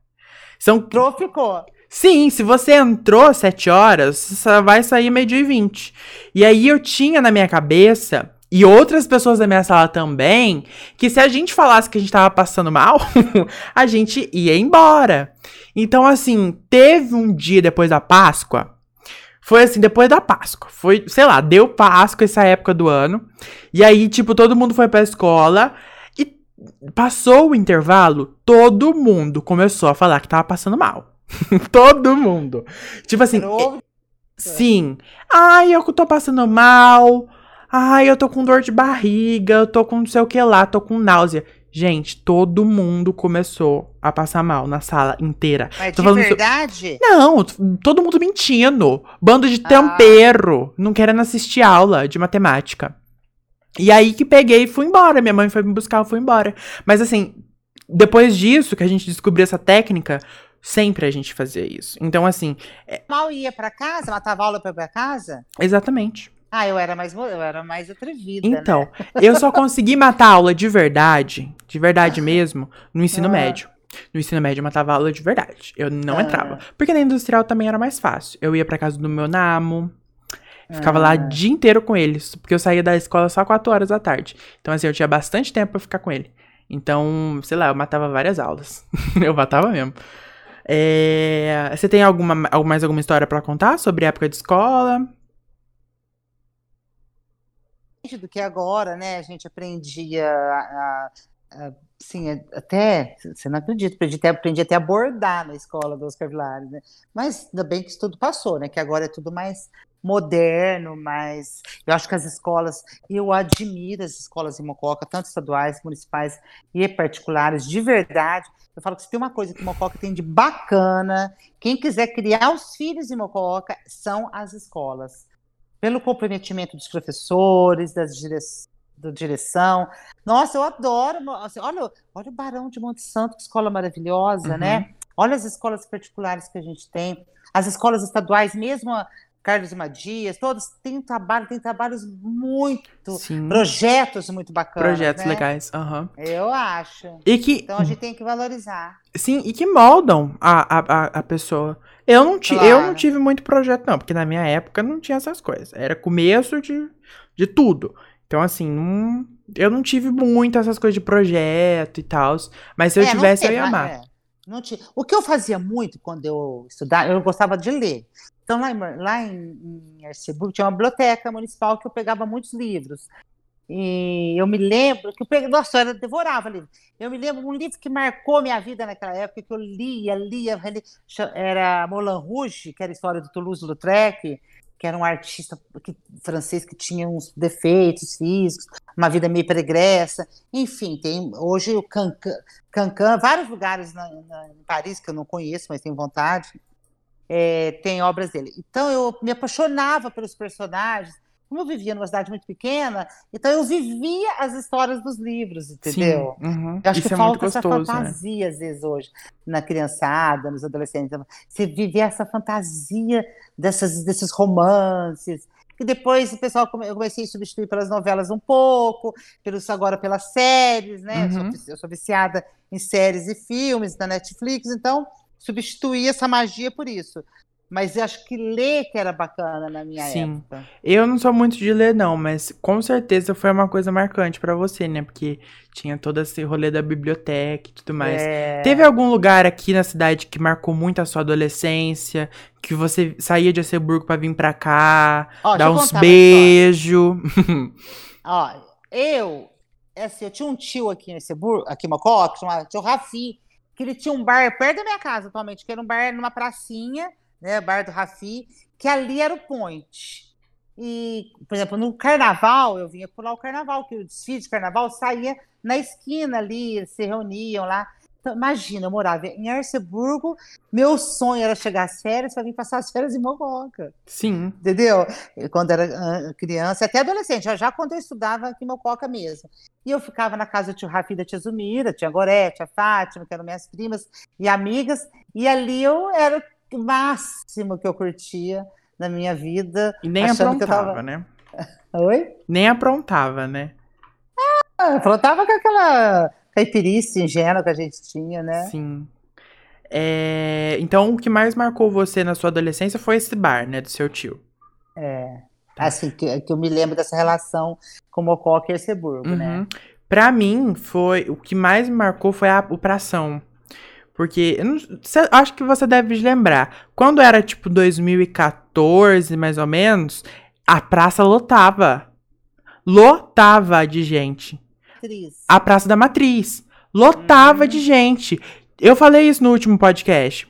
São Entrou, ficou. Sim, se você entrou às 7 horas, você só vai sair meio-dia e 20. E aí eu tinha na minha cabeça, e outras pessoas da minha sala também, que se a gente falasse que a gente tava passando mal, a gente ia embora. Então, assim, teve um dia depois da Páscoa. Foi assim, depois da Páscoa. Foi, sei lá, deu Páscoa essa época do ano. E aí, tipo, todo mundo foi pra escola. E passou o intervalo, todo mundo começou a falar que tava passando mal. todo mundo. Tipo assim, Sim. Ai, eu tô passando mal. Ai, eu tô com dor de barriga. Eu tô com não sei o que lá. Tô com náusea. Gente, todo mundo começou a passar mal na sala inteira. Mas Tô de falando so- verdade, Não, todo mundo mentindo. Bando de Ah. Não querendo assistir aula de matemática. E aí que peguei e fui embora. Minha mãe foi me buscar, eu fui embora. Mas assim, depois disso que a gente descobriu essa técnica, sempre a gente fazia isso. Então, assim, mal ia pra casa, matava aula pra ir pra casa. exatamente. Ah, eu era mais, eu era mais atrevida, Então, né? eu só consegui matar aula de verdade, de verdade mesmo, no ensino Ah. médio. No ensino médio eu matava aula de verdade. Eu não Ah. entrava. Porque na industrial também era mais fácil. Eu ia pra casa do meu namo, ficava lá Ah. o dia inteiro com eles, porque eu saía da escola só 4 horas da tarde. Então, assim, eu tinha bastante tempo pra ficar com ele. Então, sei lá, eu matava várias aulas. eu matava mesmo. É, Você tem alguma, mais alguma história pra contar sobre a época de escola? Do que agora, né? A gente aprendia a, a- a- a- até, você não acredita, aprendi até, aprendi até a bordar na escola do Oscar Vilares, né? Mas ainda bem que isso tudo passou, né? Que agora é tudo mais moderno, mais. Eu acho que as escolas, eu admiro as escolas em Mococa, tanto estaduais, municipais e particulares, de verdade. Eu falo que se tem uma coisa que Mococa tem de bacana, quem quiser criar os filhos em Mococa são as escolas pelo comprometimento dos professores, das dire... da direção. Nossa, eu adoro. assim, olha, olha o Barão de Monte Santo, que escola maravilhosa, Uhum. né? Olha as escolas particulares que a gente tem, as escolas estaduais, mesmo Carlos Madias, todos têm trabalho, têm trabalhos muito, Sim. projetos muito bacanas. Projetos né? legais. Aham. Eu acho. E que, Então a gente tem que valorizar. sim, e que moldam a, a, a, pessoa. Eu não, ti, eu não Claro. tive muito projeto, não, porque na minha época não tinha essas coisas. Era começo de, de tudo. Então, assim, não, eu não tive muito essas coisas de projeto e tal. Mas se eu É, tivesse, eu ia amar. é, não tinha. O que eu fazia muito quando eu estudava, eu gostava de ler. Então, lá em, lá em, em Arceburgo, tinha uma biblioteca municipal que eu pegava muitos livros. E eu me lembro que eu peguei, nossa, eu devorava livro. Eu me lembro um livro que marcou minha vida naquela época, que eu lia, lia, cha- era Moulin Rouge, que era a história do Toulouse-Lautrec, que era um artista que- francês que tinha uns defeitos físicos, uma vida meio pregressa. Enfim, tem hoje o Cancan, vários lugares na, na- em Paris que eu não conheço, mas tenho vontade, é, tem obras dele. Então eu me apaixonava pelos personagens. Como eu vivia numa cidade muito pequena, então eu vivia as histórias dos livros, entendeu? Sim. uhum. Eu acho Isso que é falta essa gostoso, né? fantasia, às vezes, hoje, na criançada, nos adolescentes. Você viver essa fantasia dessas, desses romances. E depois o pessoal come- eu comecei a substituir pelas novelas um pouco, pelos, agora pelas séries, né? Eu sou Uhum. Eu sou viciada em séries e filmes da Netflix, então substituí essa magia por isso. Mas eu acho que ler que era bacana na minha Sim. época. Eu não sou muito de ler, não, mas com certeza foi uma coisa marcante pra você, né? Porque tinha todo esse rolê da biblioteca e tudo mais. É, Teve algum lugar aqui na cidade que marcou muito a sua adolescência? Que você saía de Asseburgo pra vir pra cá, Ó, dar eu uns beijos? Ó, eu é assim, eu tinha um tio aqui em Erceburgo, aqui em Mococa, chamado tio Rafi, que ele tinha um bar perto da minha casa atualmente, que era um bar numa pracinha, né, bar do Rafi, que ali era o point. E, por exemplo, no carnaval, eu vinha pular o carnaval, que o desfile de carnaval saía na esquina ali, eles se reuniam lá. Então, imagina, eu morava em Arceburgo, meu sonho era chegar às férias para vir passar as férias em Mococa, Sim. entendeu? Eu, Quando era criança, até adolescente, já, quando eu estudava aqui em Mococa mesmo. E eu ficava na casa do tio Rafi da tia Zumira, tia Gorete, a Fátima, que eram minhas primas e amigas, e ali eu era o máximo que eu curtia na minha vida. E nem aprontava, tava- né? Oi? Nem aprontava, né? Ah, eu tava com aquela caipirice ingênua que a gente tinha, né? Sim. É, Então, o que mais marcou você na sua adolescência foi esse bar, né? Do seu tio. É. Assim, que, que eu me lembro dessa relação com Mococa e Erceburgo, né? Uhum. Pra mim, foi. O que mais me marcou foi a, o pração. Porque, eu não- cê- acho que você deve lembrar. Quando era tipo 2014, mais ou menos, a praça lotava. Lotava de gente. Atriz. A Praça da Matriz. Lotava de gente. Eu falei isso no último podcast.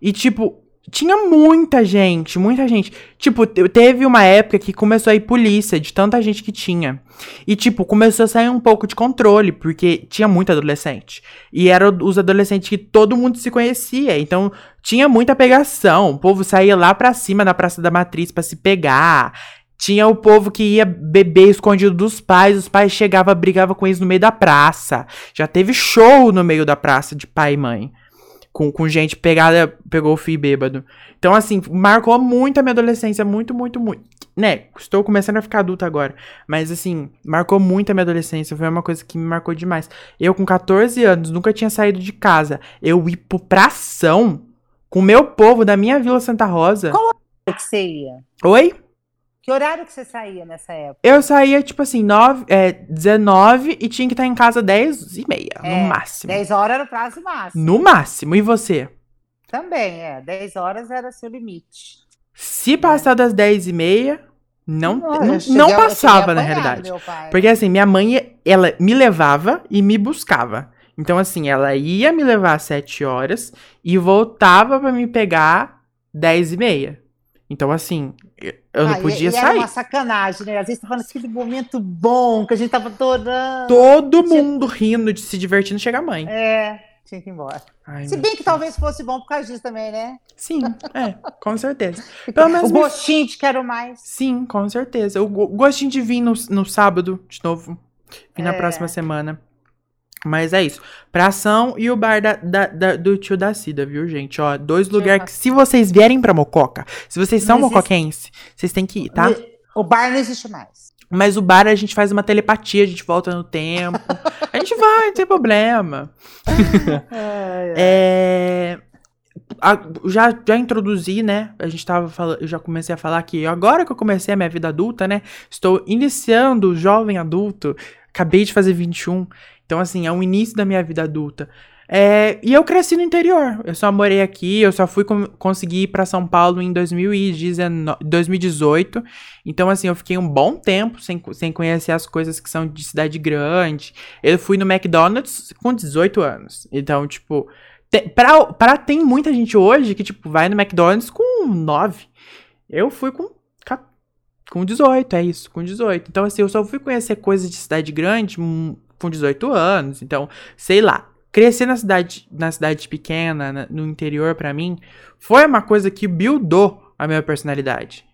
E, tipo, tinha muita gente, muita gente. Tipo, te- teve uma época que começou a ir polícia de tanta gente que tinha. E, tipo, começou a sair um pouco de controle, porque tinha muito adolescente. E eram os adolescentes que todo mundo se conhecia. Então, tinha muita pegação. O povo saía lá pra cima da Praça da Matriz pra se pegar. Tinha o povo que ia beber escondido dos pais, os pais chegavam, brigavam com eles no meio da praça. Já teve show no meio da praça de pai e mãe. Com, com gente pegada, pegou o filho bêbado. Então, assim, marcou muito a minha adolescência, muito, muito, muito. Né, estou começando a ficar adulta agora. Mas, assim, marcou muito a minha adolescência. Foi uma coisa que me marcou demais. Eu, com 14 anos, nunca tinha saído de casa. Eu ir pro pração com o meu povo da minha Vila Santa Rosa. O que você ia? Oi? Que horário que você saía nessa época? Eu saía, tipo assim, 9, é, 19 e tinha que estar em casa 10 e meia, É, no máximo. 10 horas era o prazo máximo. No máximo. E você? Também, é. 10 horas era seu limite. Se passar das 10 e meia, não, Não, não, cheguei não passava, na realidade. Porque assim, minha mãe, ela me levava e me buscava. Então, assim, ela ia me levar às 7 horas e voltava pra me pegar 10 e meia. Então, assim, eu não Ah, e- podia e Era sair. uma sacanagem, né? Às vezes tá falando aquele momento bom que a gente tava adorando. Todo mundo rindo, de se divertindo, chega a mãe. É, tinha que ir embora. Ai, Se bem que talvez fosse bom por causa disso também, né? Sim, é, com certeza. Pelo menos o gostinho de quero mais. Sim, com certeza. O go- gostinho de vir no, no sábado, de novo. Na É. próxima semana. Mas é isso. Pra ação e o bar da, da- da- do tio da Cida, viu, gente? Ó, dois lugares que, se vocês vierem pra Mococa, se vocês são mocoquenses, vocês têm que ir, tá? O bar não existe mais. Mas o bar a gente faz uma telepatia, a gente volta no tempo. a gente vai, não tem problema. É, a- já, já introduzi, né? A gente tava falando, eu já comecei a falar que agora que eu comecei a minha vida adulta, né? Estou iniciando o jovem adulto. Acabei de fazer 21. Então, assim, é o início da minha vida adulta. É, e eu cresci no interior. Eu só morei aqui, eu só fui conseguir ir pra São Paulo em 2019, 2018. Então, assim, eu fiquei um bom tempo sem, sem conhecer as coisas que são de cidade grande. Eu fui no McDonald's com 18 anos. Então, tipo, tem, pra, pra tem muita gente hoje que, tipo, vai no McDonald's com 9. Eu fui com, com 18, é isso, com 18. Então, assim, eu só fui conhecer coisas de cidade grande hum, com 18 anos. Então, sei lá. Crescer na cidade, na cidade pequena, na- no interior, pra mim, foi uma coisa que buildou a minha personalidade.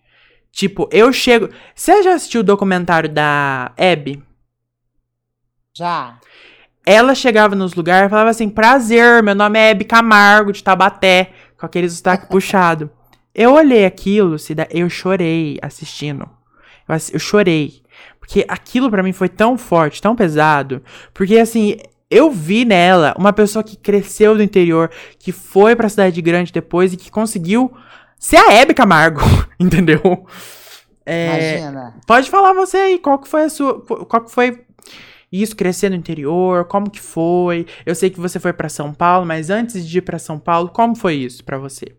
Tipo, eu chego. Você já assistiu o documentário da Abby? Já. Ela chegava nos lugares e falava assim: Prazer, meu nome é Hebe Camargo, de Tabaté, com aquele sotaque puxado. Eu olhei aquilo, eu chorei assistindo. Eu, eu chorei. Porque aquilo pra mim foi tão forte, tão pesado. Porque assim, eu vi nela uma pessoa que cresceu do interior, que foi pra cidade grande depois e que conseguiu ser a Hebe Camargo, entendeu? É, Imagina. Pode falar você aí, qual que foi a sua, qual que foi isso crescer no interior, como que foi? Eu sei que você foi pra São Paulo, mas antes de ir pra São Paulo, como foi isso pra você?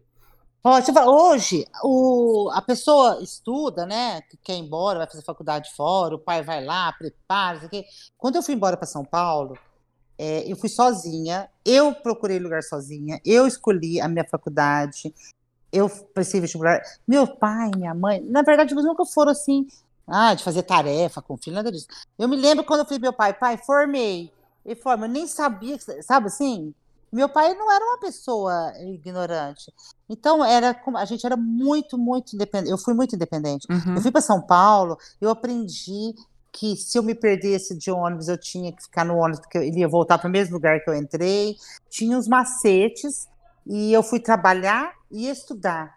Ó, eu falar, hoje, o, a pessoa estuda, né? Que quer ir embora, vai fazer faculdade fora, o pai vai lá, prepara, não sei o quê. Quando eu fui embora para São Paulo, é, eu fui sozinha, eu procurei lugar sozinha, eu escolhi a minha faculdade, eu prestei vestibular. Meu pai, minha mãe, na verdade, eles nunca foram assim, ah, de fazer tarefa com o filho, nada disso. Eu me lembro quando eu falei meu pai, pai, formei. Ele falou, mas eu nem sabia, sabe assim? Meu pai não era uma pessoa ignorante. Então, era, como- a gente era muito, muito independente. Eu fui muito independente. Uhum. Eu fui para São Paulo, eu aprendi que se eu me perdesse de ônibus, eu tinha que ficar no ônibus, porque ele ia voltar para o mesmo lugar que eu entrei. Tinha os macetes, e eu fui trabalhar e estudar.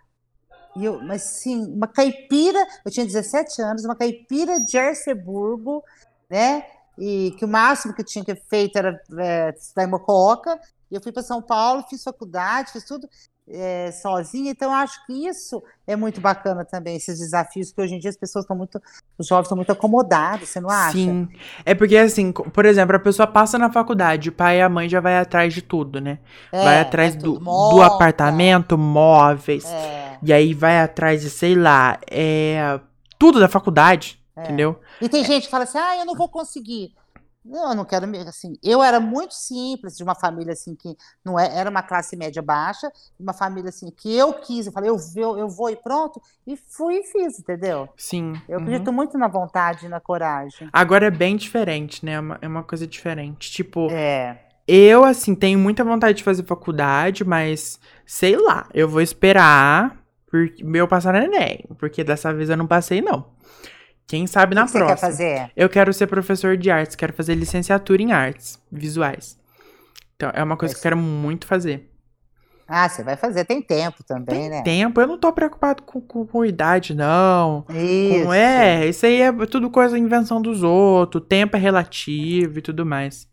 E eu, mas sim, uma caipira, eu tinha 17 anos, uma caipira de Arceburgo, né? E que o máximo que eu tinha que feito era é, estudar em Mococa. E eu fui para São Paulo, fiz faculdade, fiz tudo é, sozinha. Então, eu acho que isso é muito bacana também, esses desafios que hoje em dia as pessoas estão muito, os jovens estão muito acomodados, você não acha? Sim. É porque, assim, por exemplo, a pessoa passa na faculdade, o pai e a mãe já vai atrás de tudo, né? É, vai atrás é do, do apartamento, móveis. é. E aí vai atrás de, sei lá, é, tudo da faculdade, É. entendeu? E tem gente que fala assim, ah, eu não vou conseguir. Não, eu não quero, assim, eu era muito simples, de uma família, assim, que não é, era uma classe média baixa, uma família, assim, que eu quis, eu falei, eu vou, eu vou e pronto, e fui e fiz, entendeu? Sim. Eu uhum. acredito muito na vontade e na coragem. Agora é bem diferente, né? É uma, é uma coisa diferente. Tipo, É, eu, assim, tenho muita vontade de fazer faculdade, mas sei lá, eu vou esperar porque meu passar no Enem, porque dessa vez eu não passei, não. Quem sabe na o que você próxima. quer fazer? Eu quero ser professor de artes, quero fazer licenciatura em artes visuais. Então, é uma coisa que eu quero muito fazer. Ah, você vai fazer, tem tempo também, Tem né? tempo, eu não tô preocupado com, com, com idade, não. Isso. Com, é, isso aí é tudo coisa invenção dos outros, tempo é relativo e tudo mais.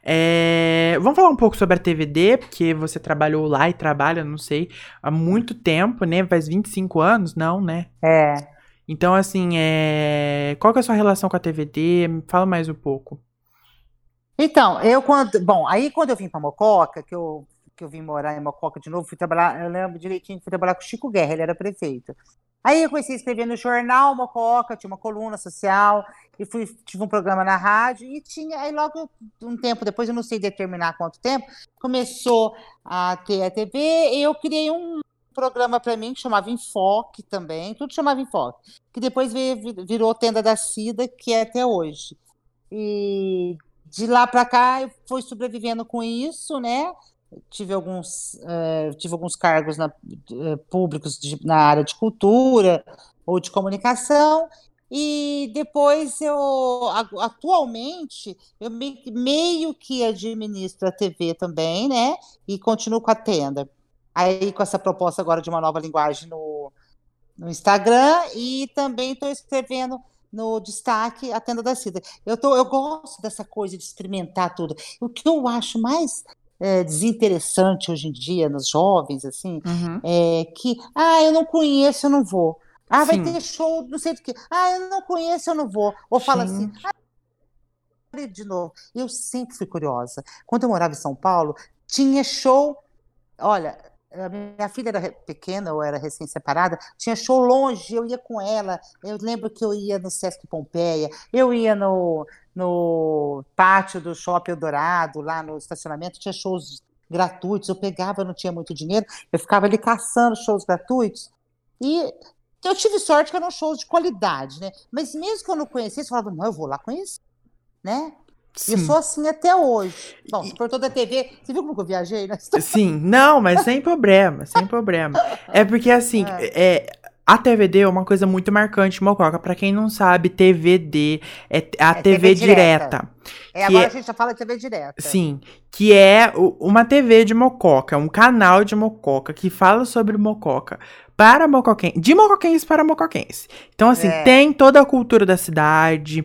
É, vamos falar um pouco sobre a TVD, porque você trabalhou lá e trabalha, não sei, há muito tempo, né? Faz 25 anos, não, né? É. Então, assim, é... qual que é a sua relação com a TVD? Fala mais um pouco. Então, eu quando. Bom, aí quando eu vim para Mococa, que eu, que eu vim morar em Mococa de novo, fui trabalhar, eu lembro direitinho fui trabalhar com o Chico Guerra, ele era prefeito. Aí eu comecei a escrever no jornal Mococa, tinha uma coluna social, e fui, tive um programa na rádio, e tinha, aí logo um tempo depois, eu não sei determinar quanto tempo, começou a ter a TV, e eu criei um programa para mim que chamava Enfoque também, tudo chamava Enfoque, que depois veio, virou Tenda da Cida, que é até hoje. E de lá para cá eu fui sobrevivendo com isso, né? Tive alguns, eh, tive alguns cargos na- eh, públicos de- na área de cultura ou de comunicação, e depois eu, atualmente, eu me- meio que administro a TV também, né? E continuo com a tenda. Aí com essa proposta agora de uma nova linguagem no, no Instagram e também estou escrevendo no destaque a tenda da Cida. Eu, tô, eu gosto dessa coisa de experimentar tudo. O que eu acho mais eh, desinteressante hoje em dia nos jovens, assim, Uhum. é que, ah, eu não conheço, eu não vou. Ah, vai Sim. ter show, não sei do que. Ah, eu não conheço, eu não vou. Ou fala Sim. assim, ah, de novo. Eu sempre fui curiosa. Quando eu morava em São Paulo, tinha show. Olha, a minha filha era pequena, ou era recém-separada, tinha show longe, eu ia com ela. Eu lembro que eu ia no Sesc Pompeia, eu ia no, no pátio do Shopping Eldorado, lá no estacionamento, tinha shows gratuitos. Eu pegava, eu não tinha muito dinheiro, eu ficava ali caçando shows gratuitos. E eu tive sorte que eram shows de qualidade, né? Mas mesmo que eu não conhecesse, eu falava, não, eu vou lá conhecer, né? E eu Sim. sou assim até hoje. Bom, se for toda a TV, você viu como eu viajei, né? Sim, não, mas sem problema, sem problema. É porque assim, é, a TVD é uma coisa muito marcante, Mococa. Pra quem não sabe, TVD é a É TV, TV direta. direta. É, agora é- a gente já fala de TV direta. Sim, que é uma TV de Mococa, um canal de Mococa que fala sobre Mococa para mocoquense, de mocoquense para mocoquense. Então assim, É. tem toda a cultura da cidade,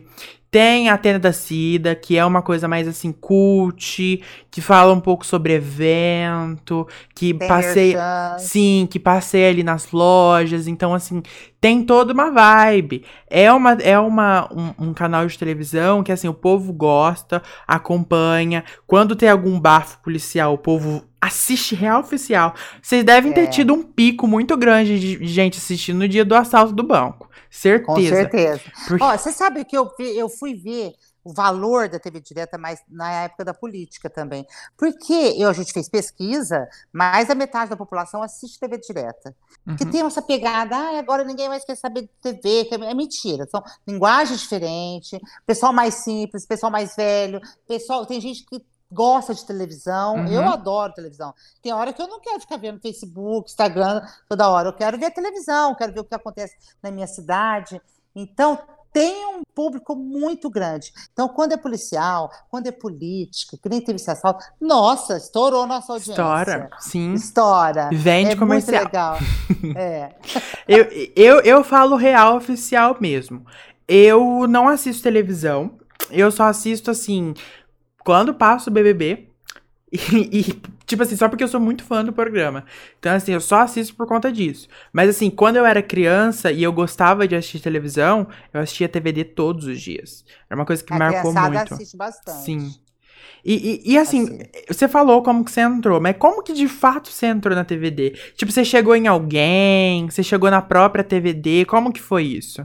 tem a Tenda da Cida, que é uma coisa mais assim cult, que fala um pouco sobre evento, que Tem merchan. Sim, que passeia ali nas lojas. Então, assim, tem toda uma vibe. É, uma, é uma, um, um canal de televisão que, assim, o povo gosta, acompanha. Quando tem algum bafo policial, o povo assiste real oficial. Vocês devem ter É. tido um pico muito grande de gente assistindo no dia do assalto do banco. Certeza. Com certeza. Porque- Ó, você sabe que eu, vi- eu fui ver o valor da TV direta mais na época da política também. Porque eu, a gente fez pesquisa, mais da metade da população assiste TV direta. Que Uhum. tem essa pegada, ah, agora ninguém mais quer saber de TV, que é é mentira. São linguagens diferentes, pessoal mais simples, pessoal mais velho, pessoal, tem gente que gosta de televisão. Uhum. Eu adoro televisão. Tem hora que eu não quero ficar vendo Facebook, Instagram toda hora. Eu quero ver a televisão, quero ver o que acontece na minha cidade. Então, tem um público muito grande. Então, quando é policial, quando é política, que nem teve esse assalto, nossa, estourou nossa audiência. História. Sim. Estoura. Vende é comercial. muito legal. É. Eu, eu, eu falo real oficial mesmo. Eu não assisto televisão. Eu só assisto assim. Quando passo o BBB. E, e, tipo assim, só porque eu sou muito fã do programa. Então, assim, eu só assisto por conta disso. Mas, assim, quando eu era criança e eu gostava de assistir televisão, eu assistia TVD todos os dias. Era uma coisa que A marcou criançada muito. assiste bastante. Sim. E, e, e, assim, Assiste. você falou como que você entrou, mas como que de fato você entrou na TVD? Tipo, você chegou em alguém? Você chegou na própria TVD? Como que foi isso?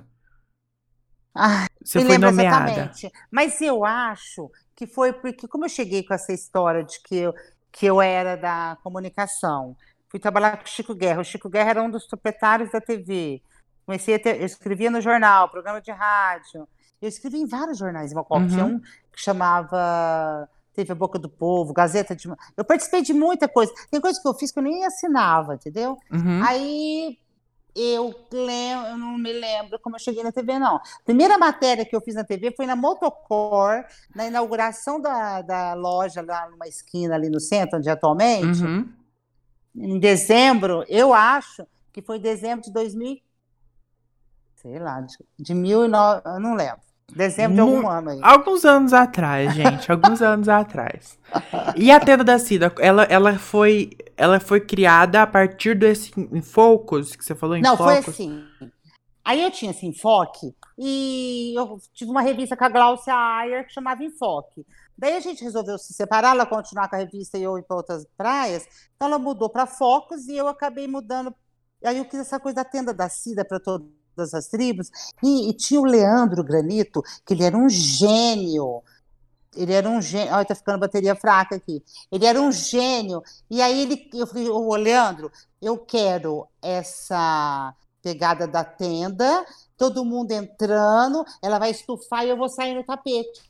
Ah, Você me foi nomeada. exatamente. Mas eu acho que foi porque, como eu cheguei com essa história de que eu, que eu era da comunicação, fui trabalhar com o Chico Guerra. O Chico Guerra era um dos proprietários da TV. Comecei a ter, eu escrevia no jornal, programa de rádio. Eu escrevi em vários jornais Mococa. Uhum. Tinha um que chamava Teve a Boca do Povo, Gazeta de. Eu participei de muita coisa. Tem coisa que eu fiz que eu nem assinava, entendeu? Uhum. Aí eu eu não me lembro como eu cheguei na TV, não. Primeira matéria que eu fiz na TV foi na Motocor, na inauguração da, da loja lá numa esquina ali no centro, onde é atualmente, Uhum. em dezembro, eu acho que foi dezembro de 2000, sei lá, de, de 19, eu não lembro. Dezembro de algum Mu- ano aí. Alguns anos atrás, gente. alguns anos atrás. E a tenda da Cida, ela, ela foi. Ela foi criada a partir desse Focus, que você falou em Não, foi Focus. assim. Aí eu tinha esse enfoque e eu tive uma revista com a Glaucia Ayer que chamava Enfoque. Daí a gente resolveu se separar, ela continuar com a revista e eu ir para outras praias. Então ela mudou para Focus e eu acabei mudando. Aí eu quis essa coisa da tenda da Cida para todas as tribos. E, e tinha o Leandro Granito, que ele era um gênio. Ele era um gênio. Olha, tá ficando bateria fraca aqui. Ele era um gênio. E aí ele, eu falei, ô Leandro, eu quero essa pegada da tenda, todo mundo entrando, ela vai estufar e eu vou sair no tapete.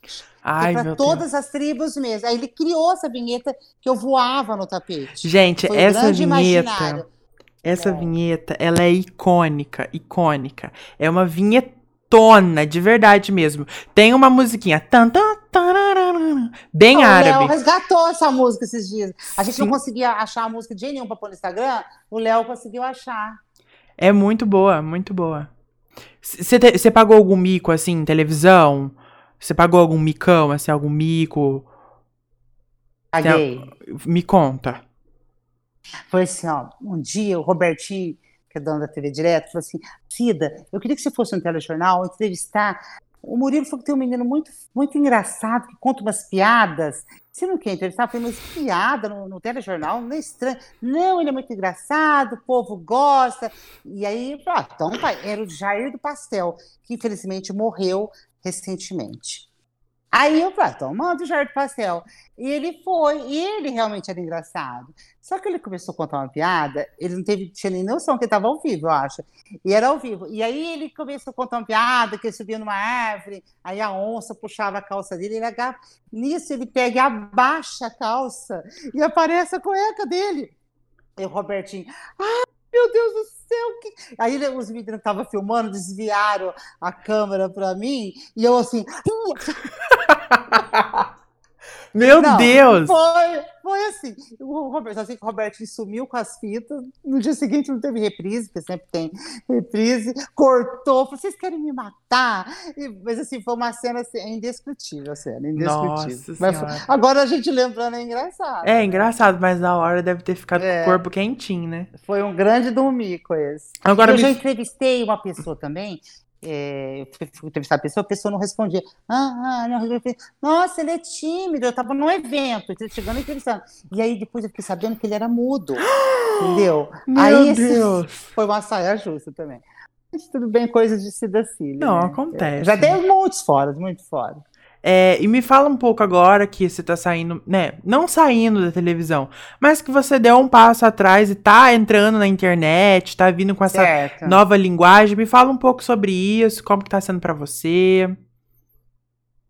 Ai, para todas as tribos mesmo. Aí ele criou essa vinheta que eu voava no tapete. Deus. Gente, Foi um essa grande vinheta. imaginário. Essa É. vinheta, ela é icônica, icônica. É uma vinhetona, de verdade mesmo. Tem uma musiquinha tan, tan, tararara, bem O Léo árabe. resgatou essa música esses dias. A gente Sim. não conseguia achar a música de nenhum para pôr no Instagram, o Léo conseguiu achar. É muito boa, muito boa. Você pagou algum mico, assim, em televisão? Você pagou algum micão, assim, algum mico? Paguei. Me conta. Foi assim, ó, um dia o Robertinho, que é dono da TV Direto, falou assim, Cida, eu queria que você fosse no telejornal entrevistar. O Murilo falou que tem um menino muito, muito engraçado, que conta umas piadas. Você não quer entrevistar? Eu falei, mas piada no, no telejornal? Não é estranho. Não, ele é muito engraçado, o povo gosta. E aí, ah, então. Era o Jair do Pastel, que infelizmente morreu recentemente. Aí eu falei, ah, manda o Jair do Pastel. E ele foi, e ele realmente era engraçado. Só que ele começou a contar uma piada, ele não teve, tinha nem noção que estava ao vivo, eu acho. E era ao vivo. E aí ele começou a contar uma piada, que ele subia numa árvore, aí a onça puxava a calça dele, ele agarra, nisso ele pega e abaixa a calça e aparece a cueca dele. E o Robertinho, ah, meu Deus do céu! Que... Aí os meninos que estavam filmando desviaram a câmera para mim, e eu assim, Meu Não, Deus! Foi, foi assim. O Roberto, assim que o Roberto sumiu com as fitas. No dia seguinte não teve reprise, porque sempre tem reprise. Cortou, falou: vocês querem me matar? E- mas assim, foi uma cena assim, é indescritível, a cena, indescritível. Nossa Mas agora a gente lembrando é engraçado. É engraçado, mas na hora deve ter ficado com É. o corpo quentinho, né? Foi um grande domico esse. Agora eu me já entrevistei uma pessoa também é, eu fui, entrevistar a pessoa, a pessoa não respondia. Ah, ah, não, falei, nossa, ele é tímido, eu estava num evento, chegando e entrevistando. E aí depois eu fiquei sabendo que ele era mudo, entendeu? Meu aí Deus. foi uma saia justa também. Mas tudo bem, coisas de Cidacílio. Não, né? acontece. Já tem muitos fora, muitos fora. É, e me fala um pouco agora que você tá saindo, né? Não saindo da televisão, mas que você deu um passo atrás e tá entrando na internet, tá vindo com essa Certo. nova linguagem. Me fala um pouco sobre isso, como que tá sendo pra você.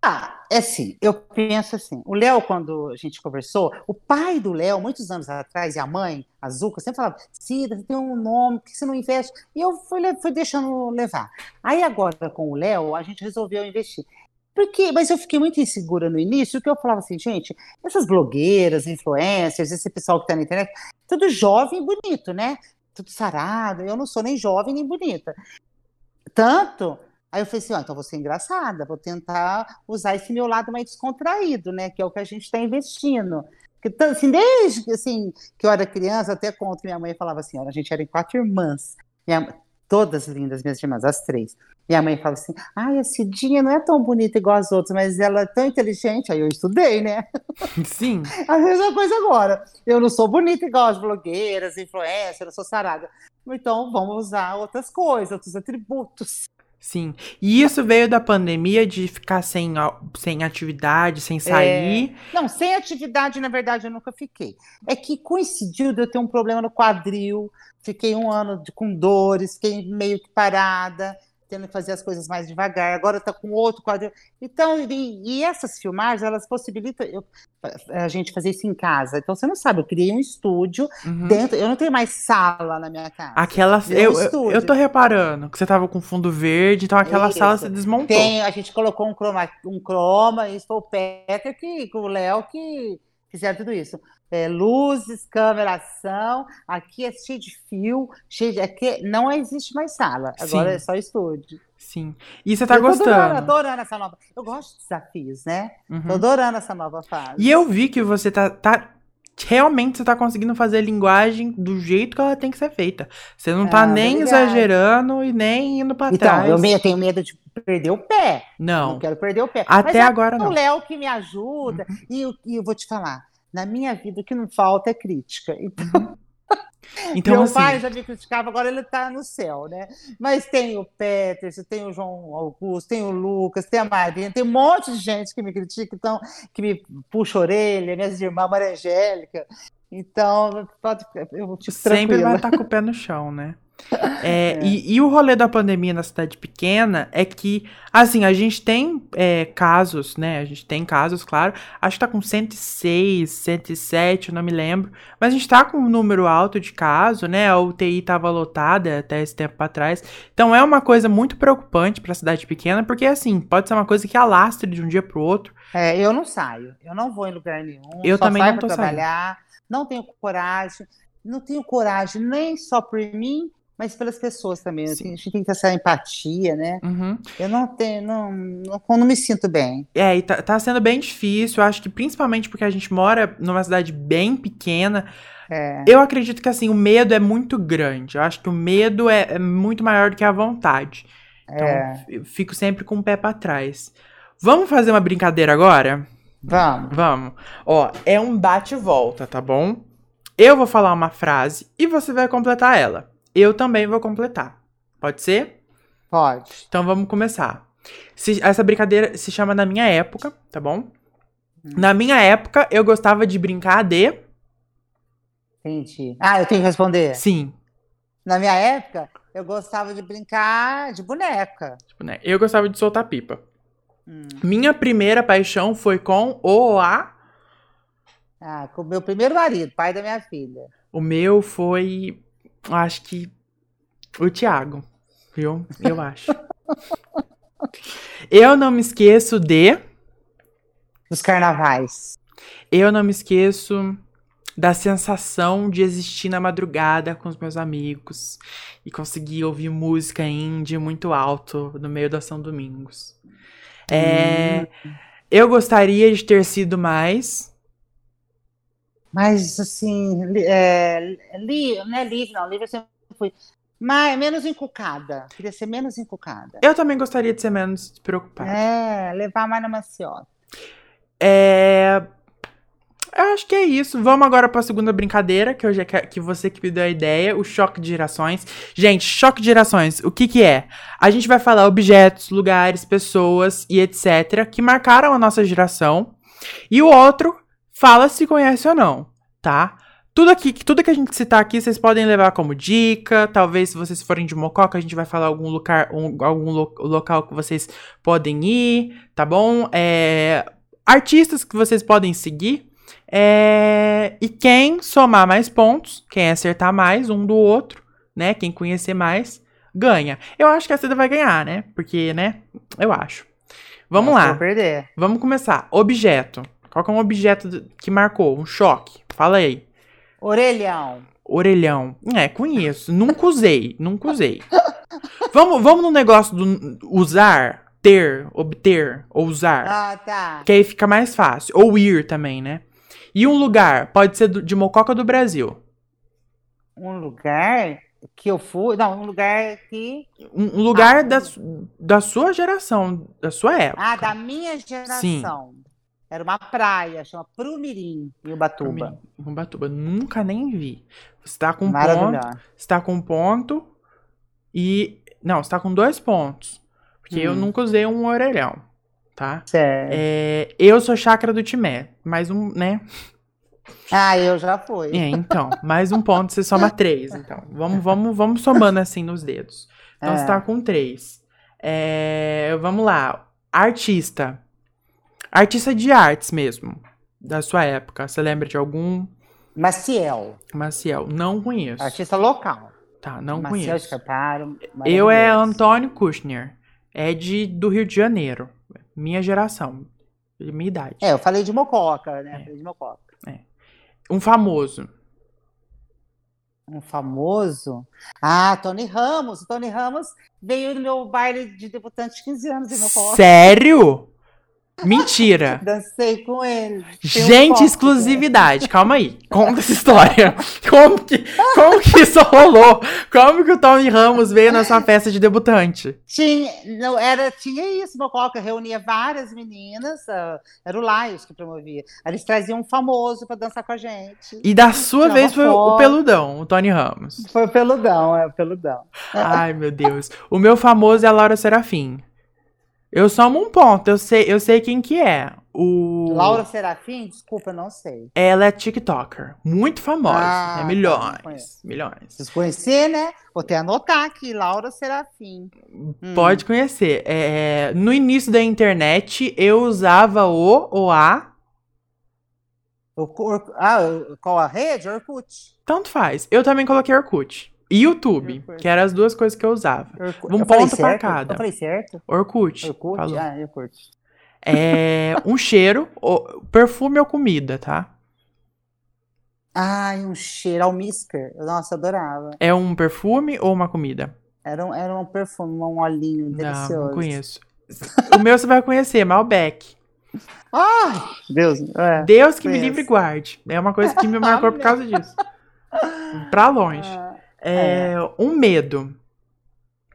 Ah, é assim, eu penso assim, o Léo, quando a gente conversou, o pai do Léo, muitos anos atrás, e a mãe, a Zuca, sempre falava, Cida, você tem um nome, por que você não investe? E eu fui, fui deixando levar. Aí agora, com o Léo, a gente resolveu investir. Porque, mas eu fiquei muito insegura no início, porque eu falava assim, gente, essas blogueiras, influencers, esse pessoal que está na internet, tudo jovem e bonito, né? Tudo sarado, eu não sou nem jovem nem bonita. Tanto Aí eu falei assim, ó, então vou ser engraçada, vou tentar usar esse meu lado mais descontraído, né? Que é o que a gente está investindo. Porque, assim, desde que, assim, que eu era criança, até conto que minha mãe falava assim, olha, a gente era em quatro irmãs, Minha- todas lindas, minhas irmãs, as três. Minha mãe fala assim, ai, a Cidinha não é tão bonita igual as outras, mas ela é tão inteligente. Aí eu estudei, né? Sim. A mesma coisa agora. Eu não sou bonita igual as blogueiras, influencers, eu sou sarada. Então vamos usar outras coisas, outros atributos. Sim. E isso veio da pandemia de ficar sem, sem atividade, sem sair. Não, sem atividade, na verdade, eu nunca fiquei. É que coincidiu de eu ter um problema no quadril, fiquei um ano de- com dores, fiquei meio que parada, tendo que fazer as coisas mais devagar. Agora está com outro quadril. Então, e, e essas filmagens, elas possibilitam eu- a gente fazer isso em casa. Então, você não sabe, eu criei um estúdio Uhum. dentro, eu não tenho mais sala na minha casa. Aquela. Eu, um eu, eu tô reparando que você tava com fundo verde, então aquela Isso. sala se desmontou. Tem, a gente colocou um croma, um croma, isso foi o Peter que, com o Léo que fizeram tudo isso. É, luzes, câmera, ação, aqui é cheio de fio, cheio de. Aqui não existe mais sala, agora Sim. é só estúdio. Sim. E você tá eu tô adorando, gostando. adorando essa nova. Eu gosto de desafios, né? Uhum. Tô adorando essa nova fase. E eu vi que você tá, tá. Realmente você tá conseguindo fazer a linguagem do jeito que ela tem que ser feita. Você não tá Ah, nem exagerando e nem indo pra Então, trás. eu, me- eu tenho medo de perder o pé. Não. Não quero perder o pé. Até Mas é agora o não. Uhum. Léo que me ajuda. E, eu- e eu vou te falar, na minha vida o que não falta é crítica. Então, Então, meu assim. pai já me criticava, agora ele tá no céu, né? Mas tem o Peterson, tem o João Augusto, tem o Lucas, tem a Marina, tem um monte de gente que me critica, então, que me puxa a orelha, minhas irmãs, Maria Angélica. Então, eu fico Sempre vai estar com o pé no chão, né? É, E, e o rolê da pandemia na cidade pequena é que, assim, a gente tem é, casos, né? A gente tem casos, claro. Acho que tá com 106, 107, eu não me lembro. Mas a gente tá com um número alto de casos, né? A UTI tava lotada até esse tempo atrás. Então é uma coisa muito preocupante pra cidade pequena, porque, assim, pode ser uma coisa que alastre de um dia pro outro. É, eu não saio, eu não vou em lugar nenhum. Eu também não tô saindo. trabalhar, não tenho coragem, não tenho coragem nem só por mim, mas pelas pessoas também. Sim. A gente tem que ter essa empatia, né? Uhum. Eu não tenho, não, não, não me sinto bem. É, e tá, tá sendo bem difícil. Eu acho que principalmente porque a gente mora numa cidade bem pequena. É, Eu acredito que assim, o medo é muito grande. Eu acho que o medo é, é muito maior do que a vontade. Então, é. eu fico sempre com o pé pra trás. Vamos fazer uma brincadeira agora? Vamos. Vamos. Ó, é um bate e volta, tá bom? Eu vou falar uma frase e você vai completar ela. Eu também vou completar. Pode ser? Pode. Então vamos começar. Se- essa brincadeira se chama Na Minha Época, tá bom? Na minha época, eu gostava de brincar de. Entendi. Ah, eu tenho que responder. Sim. Na minha época, eu gostava de brincar de boneca. Eu gostava de soltar pipa. Hum. Minha primeira paixão foi com o a. Ah, com o meu primeiro marido, pai da minha filha. O meu foi. Acho que. O Thiago. Viu? Eu acho. eu não me esqueço de. Dos carnavais. Eu não me esqueço da sensação de existir na madrugada com os meus amigos e conseguir ouvir música indie muito alto no meio da São Domingos. É, Eu gostaria de ter sido mais. Mas, assim, é, li, não é livre, não, livre eu sempre fui. mais, menos encucada. Queria ser menos encucada. Eu também gostaria de ser menos preocupada. É, levar mais na maciota. É. Eu acho que é isso. Vamos agora para a segunda brincadeira, que hoje é que que você que me deu a ideia, o choque de gerações. Gente, choque de gerações, o que que é? A gente vai falar objetos, lugares, pessoas e etc que marcaram a nossa geração. E o outro fala se conhece ou não, tá? Tudo aqui, tudo que a gente citar aqui, vocês podem levar como dica. Talvez, se vocês forem de Mococa, a gente vai falar algum lugar, um- algum lo- local que vocês podem ir, tá bom? É, artistas que vocês podem seguir. É, e quem somar mais pontos, quem acertar mais um do outro, né? Quem conhecer mais, ganha. Eu acho que a Cida vai ganhar, né? Porque, né? Eu acho. Vamos Nossa, lá. Vamos começar. Objeto. Qual que é um objeto que marcou? Um choque. Fala aí. Orelhão. Orelhão. É, conheço. Nunca usei. Nunca usei. Vamos, vamos no negócio do usar, ter, obter ou usar. Ah, tá. Que aí fica mais fácil. Ou ir também, né? E um lugar. Pode ser de Mococa do Brasil. Um lugar que eu fui. Não, um lugar que. Um lugar Ah, da, da sua geração, da sua época. Ah, da minha geração. Era uma praia, chama Prumirim, em Ubatuba. Ubatuba. Nunca nem vi. Você tá com um ponto. Você tá com um ponto e. Não, você tá com dois pontos. Porque eu Hum. nunca usei um orelhão, tá? Certo. É, eu sou chácara do Timé. Mais um, né? Ah, eu já fui. É, então. Mais um ponto, você soma três. Então, vamos, vamos, vamos somando assim nos dedos. Então, É. você tá com três. É, vamos lá. Artista. Artista de artes mesmo. Da sua época. Você lembra de algum? Maciel, Maciel. Não conheço. artista local. Tá, não Maciel conheço. Escarparo. Eu é. Antônio Kushner. É de, do Rio de Janeiro. Minha geração. Minha idade. É, eu falei de Mococa, né? É. Falei de Mococa. Um famoso. Um famoso. Ah, Tony Ramos. Tony Ramos veio no meu baile de debutante de 15 anos em Mococa. Sério? Mentira. Dancei com ele. Tem um Gente, foto, exclusividade. Calma aí. Conta essa história. Como que, como que isso rolou? Como que o Tony Ramos veio na sua festa de debutante? Tinha, não, era, tinha isso, Mococa reunia várias meninas, ah, era o Laios que promovia. Eles traziam um famoso para dançar com a gente. E da sua vez foi o peludão, o Tony Ramos. Foi o peludão, é o peludão. Ai, meu Deus. O meu famoso é a Laura Serafim. Eu somo um ponto, eu sei, eu sei quem que é. O... Laura Serafim, desculpa, eu não sei. Ela é TikToker. Muito famosa. Ah, é tá, milhões. milhões. Preciso conhecer, né? Vou até anotar aqui, Laura Serafim. Hum. Pode conhecer. É, no início da internet, eu usava o ou a. O, ah, qual a rede? Orkut. Tanto faz. Eu também coloquei Orkut. E YouTube, Orkut. que eram as duas coisas que eu usava. Orkut. Um Eu ponto certo? cada. Eu falei certo? Orkut. Orkut? falou. Ah, Orkut. É um cheiro, perfume ou comida, tá? Ai, um cheiro, almisker. Nossa, eu adorava. É um perfume ou uma comida? Era um, era um perfume, um olhinho Não, delicioso. não conheço. O meu você vai conhecer, Malbec. Ai, Deus. É. Deus que me Conheço. livre e guarde. É uma coisa que me marcou por causa disso. Pra longe. Ah, É, um medo.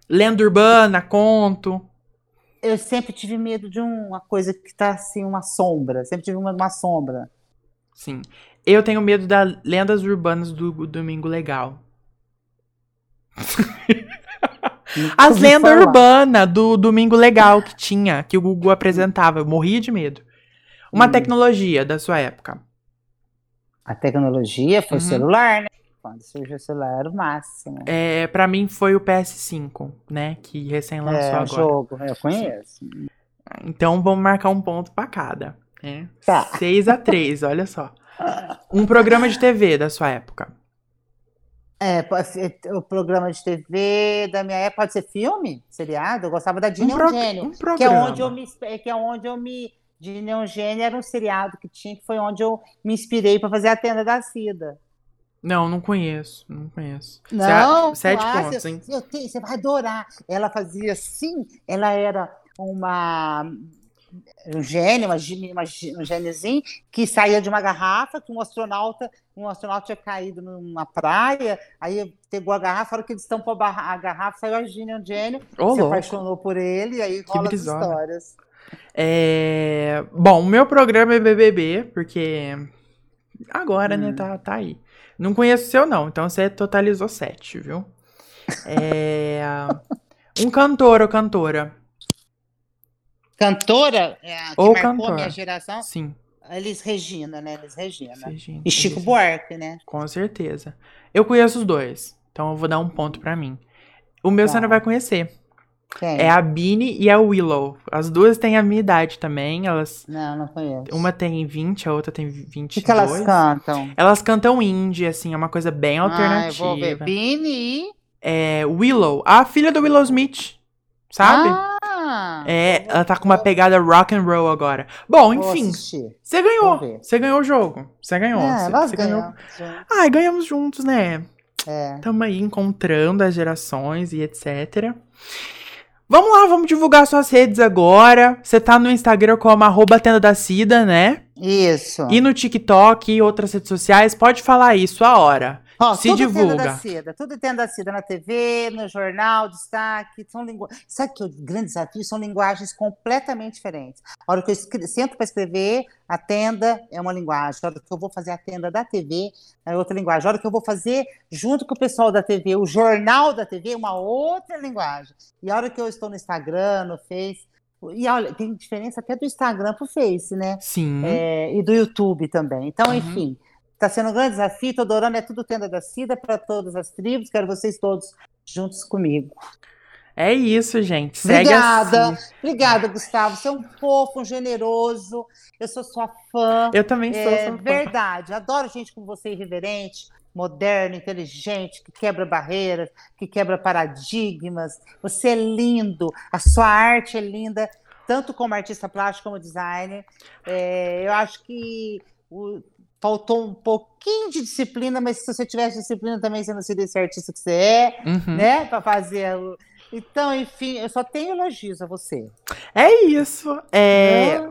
Lenda urbana, conto. Eu sempre tive medo de uma coisa que tá assim, uma sombra. Sempre tive uma, uma sombra. Sim. Eu tenho medo das lendas urbanas do Domingo Legal. As lendas urbanas do Domingo Legal que tinha, que o Gugu apresentava. Eu morria de medo. Uma Hum. tecnologia da sua época. A tecnologia foi o Uhum. celular, né? Quando surgiu o celular era o máximo. É, para mim foi o PS5, né? Que recém lançou É, agora. jogo, eu conheço. Então vamos marcar um ponto pra cada. Né? Tá. 6 a 3 olha só. Um programa de TV da sua época. É, pode ser o programa de TV da minha época pode ser filme, seriado. Eu gostava da Um, Dina pro- Eugênio, um que é programa. onde eu me, que é onde eu me Eugênio era um seriado que tinha, que foi onde eu me inspirei para fazer a tenda da Cida. Não, não conheço. Não conheço. Não, Sete ah, pontos, hein? eu tenho- você vai adorar. Ela fazia assim, ela era uma um gênio, uma, uma, um gêniozinho que saía de uma garrafa que um astronauta um astronauta tinha caído numa praia, aí pegou a garrafa, a hora que ele estampou a garrafa, saiu a Gina Gênio, Ô, se louco. apaixonou por ele, e aí rola as brisona. histórias. É... Bom, o meu programa é BBB, porque agora, né, Hum. tá, tá aí. Não conheço o seu, não, então você totalizou sete, viu? É... um cantor ou cantora. Cantora, é, que Ou marcou cantor. a minha geração, Sim, Elis Regina, né? Elis Regina. Regina, E Chico Regina. Buarque, né? com certeza. Eu conheço os dois, então eu vou dar um ponto pra mim. O meu você Tá. não vai conhecer. Quem? É a Bini e a Willow. As duas têm a minha idade também. Elas, Não, não conheço. uma tem 20, a outra tem O 22. que, que elas cantam? Elas cantam indie, assim, é uma coisa bem Ah, eu alternativa. vou ver. Bini e... É Willow, a filha do Willow Smith, sabe? Ah, é, ela tá com uma pegada rock and roll agora. Bom, enfim, você ganhou. Você ganhou o jogo. Você ganhou. É, nós você ganhou. ganhamos. Ai, ganhamos juntos, né? É. Tamo aí encontrando as gerações e etc. Vamos lá, vamos divulgar suas redes agora. Você tá no Instagram como arroba tenda da Cida, né? Isso. E no TikTok e outras redes sociais. Pode falar isso a hora. Ó, se tudo divulga. Tenda da Cida, tudo tenda da Cida na TV, no jornal, destaque, são lingu... Sabe que o grande desafio são linguagens completamente diferentes. A hora que eu escre- sento para escrever, a tenda é uma linguagem. A hora que eu vou fazer a tenda da TV, é outra linguagem. A hora que eu vou fazer, junto com o pessoal da TV, o jornal da TV, é uma outra linguagem. E a hora que eu estou no Instagram, no Face... E olha, tem diferença até do Instagram pro Face, né? Sim. É, e do YouTube também. Então, Uhum. enfim, está sendo um grande desafio. Tô adorando, é tudo tenda da Cida para todas as tribos. Quero vocês todos juntos comigo. É isso, gente. Segue Obrigada, assim. obrigada, Gustavo. Você é um fofo, um generoso. Eu sou sua fã. Eu também sou. É sou fã. verdade. Adoro gente como você, irreverente, moderno, inteligente, que quebra barreiras, que quebra paradigmas. Você é lindo. A sua arte é linda, tanto como artista plástico como designer. É, eu acho que o- faltou um pouquinho de disciplina, mas se você tivesse disciplina também, você não seria esse artista que você é, Uhum. né? Para fazer. Então, enfim, eu só tenho elogios a você. É isso. É, Né?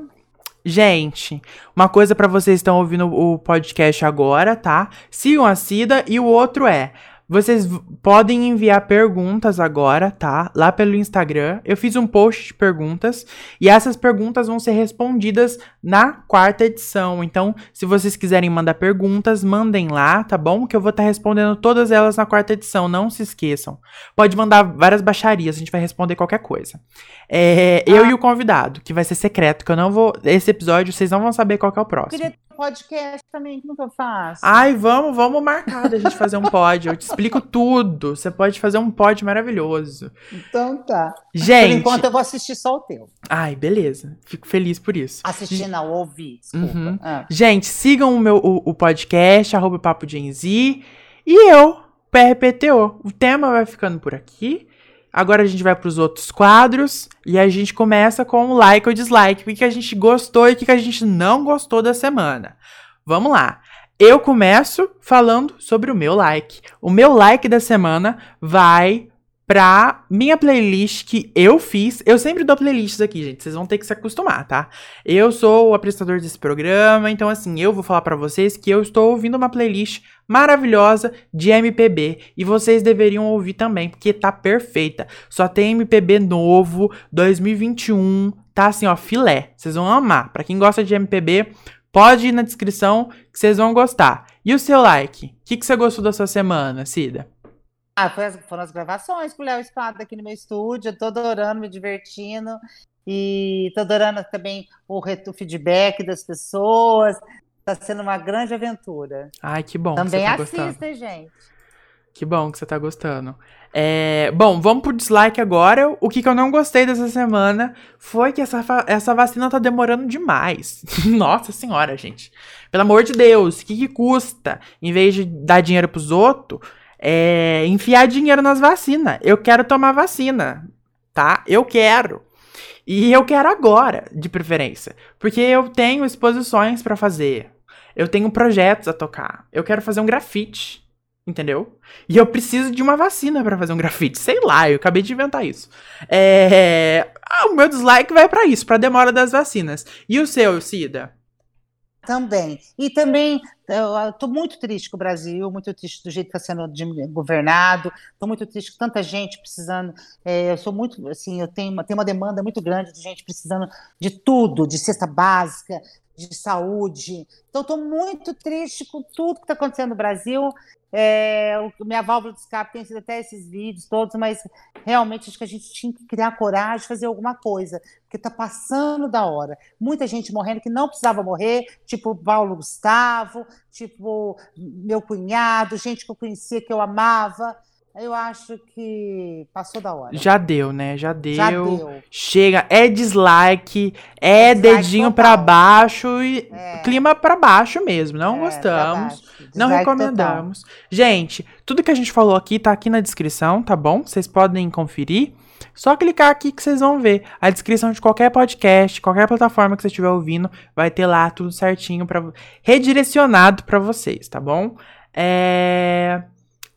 Gente, uma coisa pra vocês que estão ouvindo o podcast agora, tá? Sigam a Cida e o outro é. Vocês podem enviar perguntas agora, tá? Lá pelo Instagram. Eu fiz um post de perguntas e essas perguntas vão ser respondidas na quarta edição. Então, se vocês quiserem mandar perguntas, mandem lá, tá bom? Que eu vou estar respondendo todas elas na quarta edição. Não se esqueçam. Pode mandar várias baixarias, a gente vai responder qualquer coisa. É, eu e o convidado, que vai ser secreto, que eu não vou. Esse episódio vocês não vão saber qual é o próximo. queria podcast também, que nunca eu faço. Ai, vamos, vamos marcar da gente fazer um pod. Eu te explico tudo. Você pode fazer um pod maravilhoso. Então tá. Por Gente. enquanto eu vou assistir só o teu. Ai, beleza. Fico feliz por isso. Assistir não, ouvir, desculpa. Uhum. Ah. Gente, sigam o meu o, o podcast, arroba Papo. E eu, PRPTO. O tema vai ficando por aqui. Agora a gente vai pros outros quadros. E a gente começa com o like ou dislike. O que, a gente gostou e o que a gente não gostou da semana. Vamos lá. Eu começo falando sobre o meu like. O meu like da semana vai pra minha playlist que eu fiz. Eu sempre dou playlists aqui, gente. Vocês vão ter que se acostumar, tá? Eu sou o apresentador desse programa, então assim, eu vou falar pra vocês que eu estou ouvindo uma playlist maravilhosa de MPB e vocês deveriam ouvir também, porque tá perfeita. Só tem MPB novo, 2021, tá assim, ó, filé. Vocês vão amar. Pra quem gosta de MPB, pode ir na descrição que vocês vão gostar. E o seu like? O que, que você gostou da sua semana, Cida? Ah, foi as- foram as gravações com o Léo Espada aqui no meu estúdio. Eu tô adorando, me divertindo. E tô adorando também o, retu- feedback das pessoas. Tá sendo uma grande aventura. Ai, que bom que também você tá gostando. assista, gente. Que bom que você tá gostando. É, bom, vamos pro dislike agora. O que, que eu não gostei dessa semana foi que essa, essa vacina tá demorando demais. Nossa senhora, gente. Pelo amor de Deus, o que, que custa? Em vez de dar dinheiro pros outros, é, enfiar dinheiro nas vacinas. Eu quero tomar vacina, tá? Eu quero. E eu quero agora, de preferência. Porque eu tenho exposições pra fazer. Eu tenho projetos a tocar. Eu quero fazer um grafite. Entendeu? E eu preciso de uma vacina pra fazer um grafite. Sei lá, eu acabei de inventar isso. É... ah, o meu dislike vai pra isso, pra demora das vacinas. E o seu, Cida? Também. E também, estou muito triste com o Brasil, muito triste do jeito que está sendo governado, estou muito triste com tanta gente precisando. é, eu sou muito, assim, eu tenho uma, tenho uma demanda muito grande de gente precisando de tudo, de cesta básica, de saúde. Então, estou muito triste com tudo que está acontecendo no Brasil. É, minha válvula de escape tem sido até esses vídeos todos, mas realmente acho que a gente tinha que criar coragem fazer alguma coisa, porque está passando da hora muita gente morrendo que não precisava morrer, tipo Paulo Gustavo, tipo meu cunhado, gente que eu conhecia que eu amava. Eu acho que passou da hora. Já deu, né? Já deu. Já deu. Chega, é dislike, é, É dislike dedinho total. pra baixo e É. clima pra baixo mesmo. Não É, gostamos. Não recomendamos. Gente, tudo que a gente falou aqui tá aqui na descrição, tá bom? Vocês podem conferir. Só clicar aqui que vocês vão ver. A descrição de qualquer podcast, qualquer plataforma que você estiver ouvindo, vai ter lá tudo certinho para redirecionado pra vocês, tá bom? É...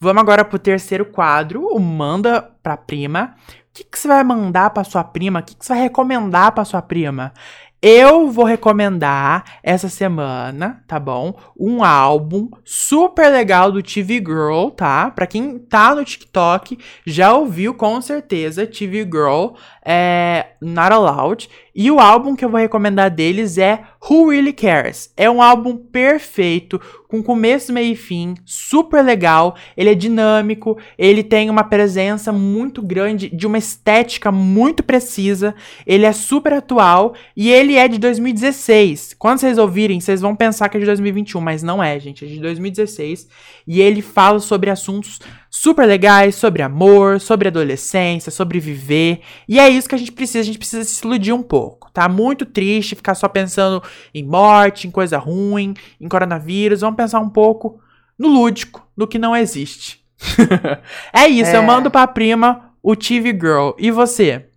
Vamos agora pro terceiro quadro, o manda pra prima. O que, que você vai mandar pra sua prima? O que, que você vai recomendar pra sua prima? Eu vou recomendar essa semana, tá bom? Um álbum super legal do TV Girl, tá? Pra quem tá no TikTok, já ouviu com certeza TV Girl, é Not Allowed. E o álbum que eu vou recomendar deles é Who Really Cares. É um álbum perfeito, com começo, meio e fim, super legal. Ele é dinâmico, ele tem uma presença muito grande, de uma estética muito precisa. Ele é super atual e ele é de 2016. Quando vocês ouvirem, vocês vão pensar que é de 2021, mas não é, gente. É de 2016. E ele fala sobre assuntos super legais, sobre amor, sobre adolescência, sobre viver. E é isso que a gente precisa. A gente precisa se iludir um pouco. Tá muito triste ficar só pensando em morte, em coisa ruim, em coronavírus. Vamos pensar um pouco no lúdico, no que não existe. é isso, eu É. mando pra prima o TV Girl. E você?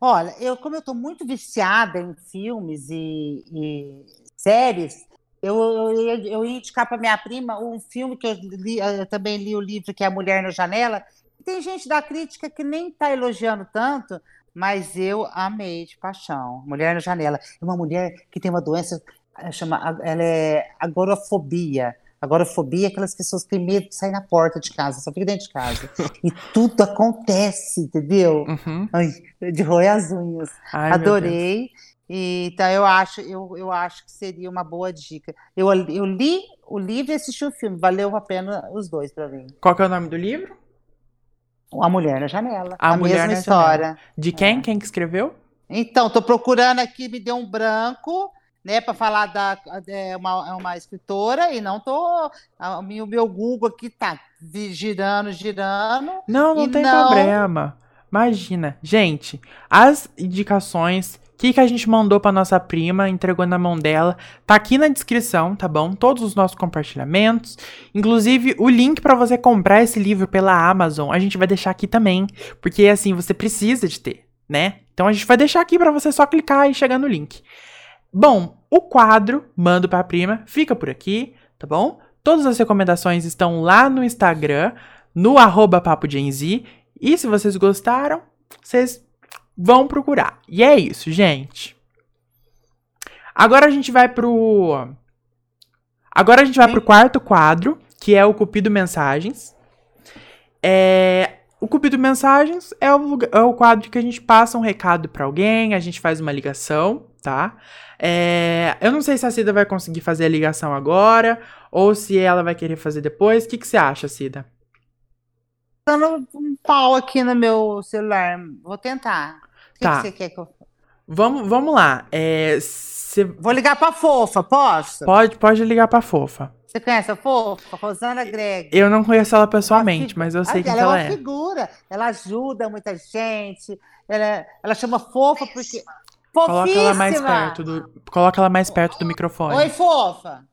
Olha, eu, como eu estou muito viciada em filmes e, e séries, eu, eu, ia- eu ia indicar para minha prima um filme que eu, li, eu também li o livro, que é A Mulher na Janela. Tem gente da crítica que nem está elogiando tanto, mas eu amei de paixão. Mulher na Janela. É uma mulher que tem uma doença, eh, chama, ela é agorafobia. Agorafobia é aquelas pessoas que têm medo de sair na porta de casa, só fica dentro de casa. E tudo acontece, entendeu? Uhum. Ai, de roer as unhas. Ai. Adorei. E, então eu acho, eu, eu acho que seria uma boa dica. Eu, eu li o livro e assisti o filme, valeu a pena os dois para mim. Qual que é o nome do livro? A Mulher na Janela, A a, Mulher mesma na história. De quem? Quem que escreveu? Então, tô procurando aqui, me deu um branco, né, para falar da é uma, é uma escritora e não tô o meu, Google aqui tá girando, girando. Não, não tem não- problema. Imagina. Gente, as indicações que, que a gente mandou pra nossa prima, entregou na mão dela, tá aqui na descrição, tá bom? Todos os nossos compartilhamentos. Inclusive, o link pra você comprar esse livro pela Amazon, a gente vai deixar aqui também. Porque, assim, você precisa de ter, né? Então a gente vai deixar aqui pra você só clicar e chegar no link. Bom, o quadro Mando pra Prima fica por aqui, tá bom? Todas as recomendações estão lá no Instagram, no arroba Papo. E se vocês gostaram, vocês vão procurar. E é isso, gente. Agora a gente vai pro. Agora a gente vai pro quarto quadro, que é o Cupido Mensagens. É. O Cupido Mensagens é o, é o quadro que a gente passa um recado pra alguém, a gente faz uma ligação, tá? É, eu não sei se a Cida vai conseguir fazer a ligação agora ou se ela vai querer fazer depois. O que, que você acha, Cida? Dando um pau aqui no meu celular. Vou tentar. O que, Tá. que você quer que eu. Vamos, vamos lá. É, você Vou ligar pra fofa, posso? pode, pode ligar pra fofa. Você conhece a fofa? Rosana Greg. Eu não conheço ela pessoalmente, mas eu sei Ah, quem ela que ela é uma é. figura. Ela ajuda muita gente. Ela, ela chama fofa porque. Coloca ela mais perto do, coloca ela mais perto do microfone. Oi, fofa.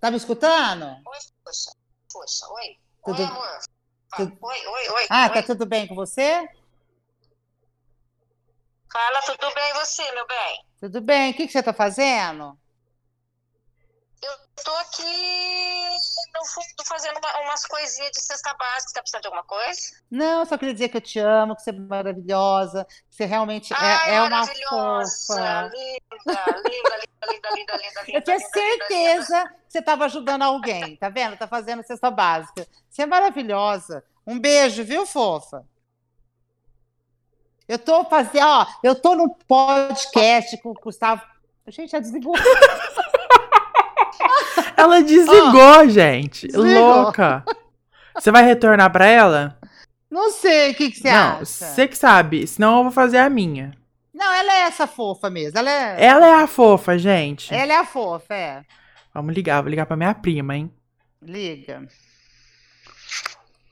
Tá me escutando? Oi, poxa. Poxa, oi. Tudo- Oi, amor. tudo- Oi, oi, oi. Ah, oi. tá tudo bem com você? Fala, tudo bem e você, meu bem? Tudo bem. O que, que você tá fazendo? Tô aqui no fundo fazendo uma- umas coisinhas de cesta básica. Você tá precisando de alguma coisa? Não, só queria dizer que eu te amo, que você é maravilhosa, que você realmente é, Ai, é uma fofa. Linda, linda, linda, linda, linda, linda. Eu tinha linda, linda, linda. certeza que você estava ajudando alguém, tá vendo? Tá fazendo cesta básica. Você é maravilhosa. Um beijo, viu, fofa? Eu tô fazendo, ó, eu tô no podcast com o Gustavo. Gente, já desligou. Ela desligou, gente. Desligou. Louca. Você vai retornar pra ela? Não sei o que, que você não, acha. você que sabe. Senão eu vou fazer a minha. Não, ela é essa fofa mesmo. Ela é, Ela é a fofa, gente. ela é a fofa, é. Vamos ligar, vou ligar pra minha prima, hein? Liga.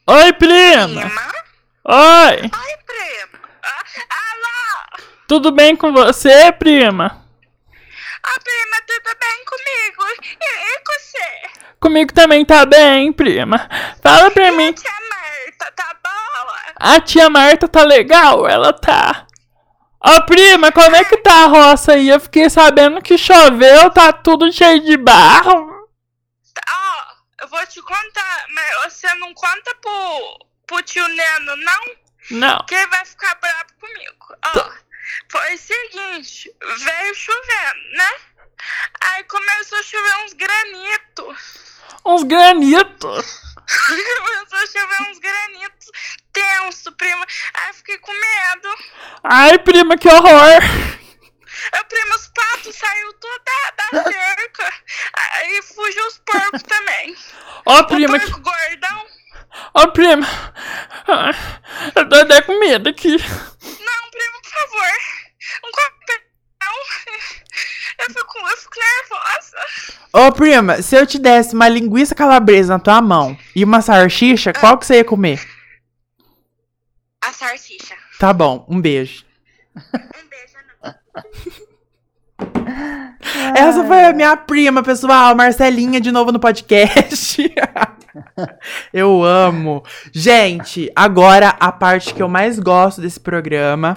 Oi, prima! Oi! Ai, primo. Ah, alô? Tudo bem com você, prima? Ah, prima, tudo bem comigo? E, e com você? Comigo também tá bem, prima. Fala pra mim. Tia Marta, tá boa? A tia Marta tá legal? Ela tá. Ô, prima, como é que tá a roça aí? Eu fiquei sabendo que choveu, tá tudo cheio de barro. Ó, eu vou te contar, mas você não conta pro, pro tio Neno, não? Não. Que ele vai ficar bravo comigo. Ó, foi o seguinte, veio chovendo, né? Aí começou a chover uns granitos. Uns granitos. começou a chover uns granitos tenso, prima. Aí fiquei com medo. Ai, prima, que horror. Eu, prima, os patos saiu tudo da, cerca. Aí fugiu os porcos também. Ó, O prima, que... porco gordão. Ó, prima. Ai, Eu tô até com medo aqui. Não, primo, por favor. Um copo não. Eu fico, eu fico nervosa. Ô, prima, se eu te desse uma linguiça calabresa na tua mão e uma salsicha, qual que você ia comer? A salsicha. Tá bom, um beijo. Um beijo, não. Essa foi a minha prima, pessoal, Marcelinha de novo no podcast. eu amo. Gente, agora a parte que eu mais gosto desse programa,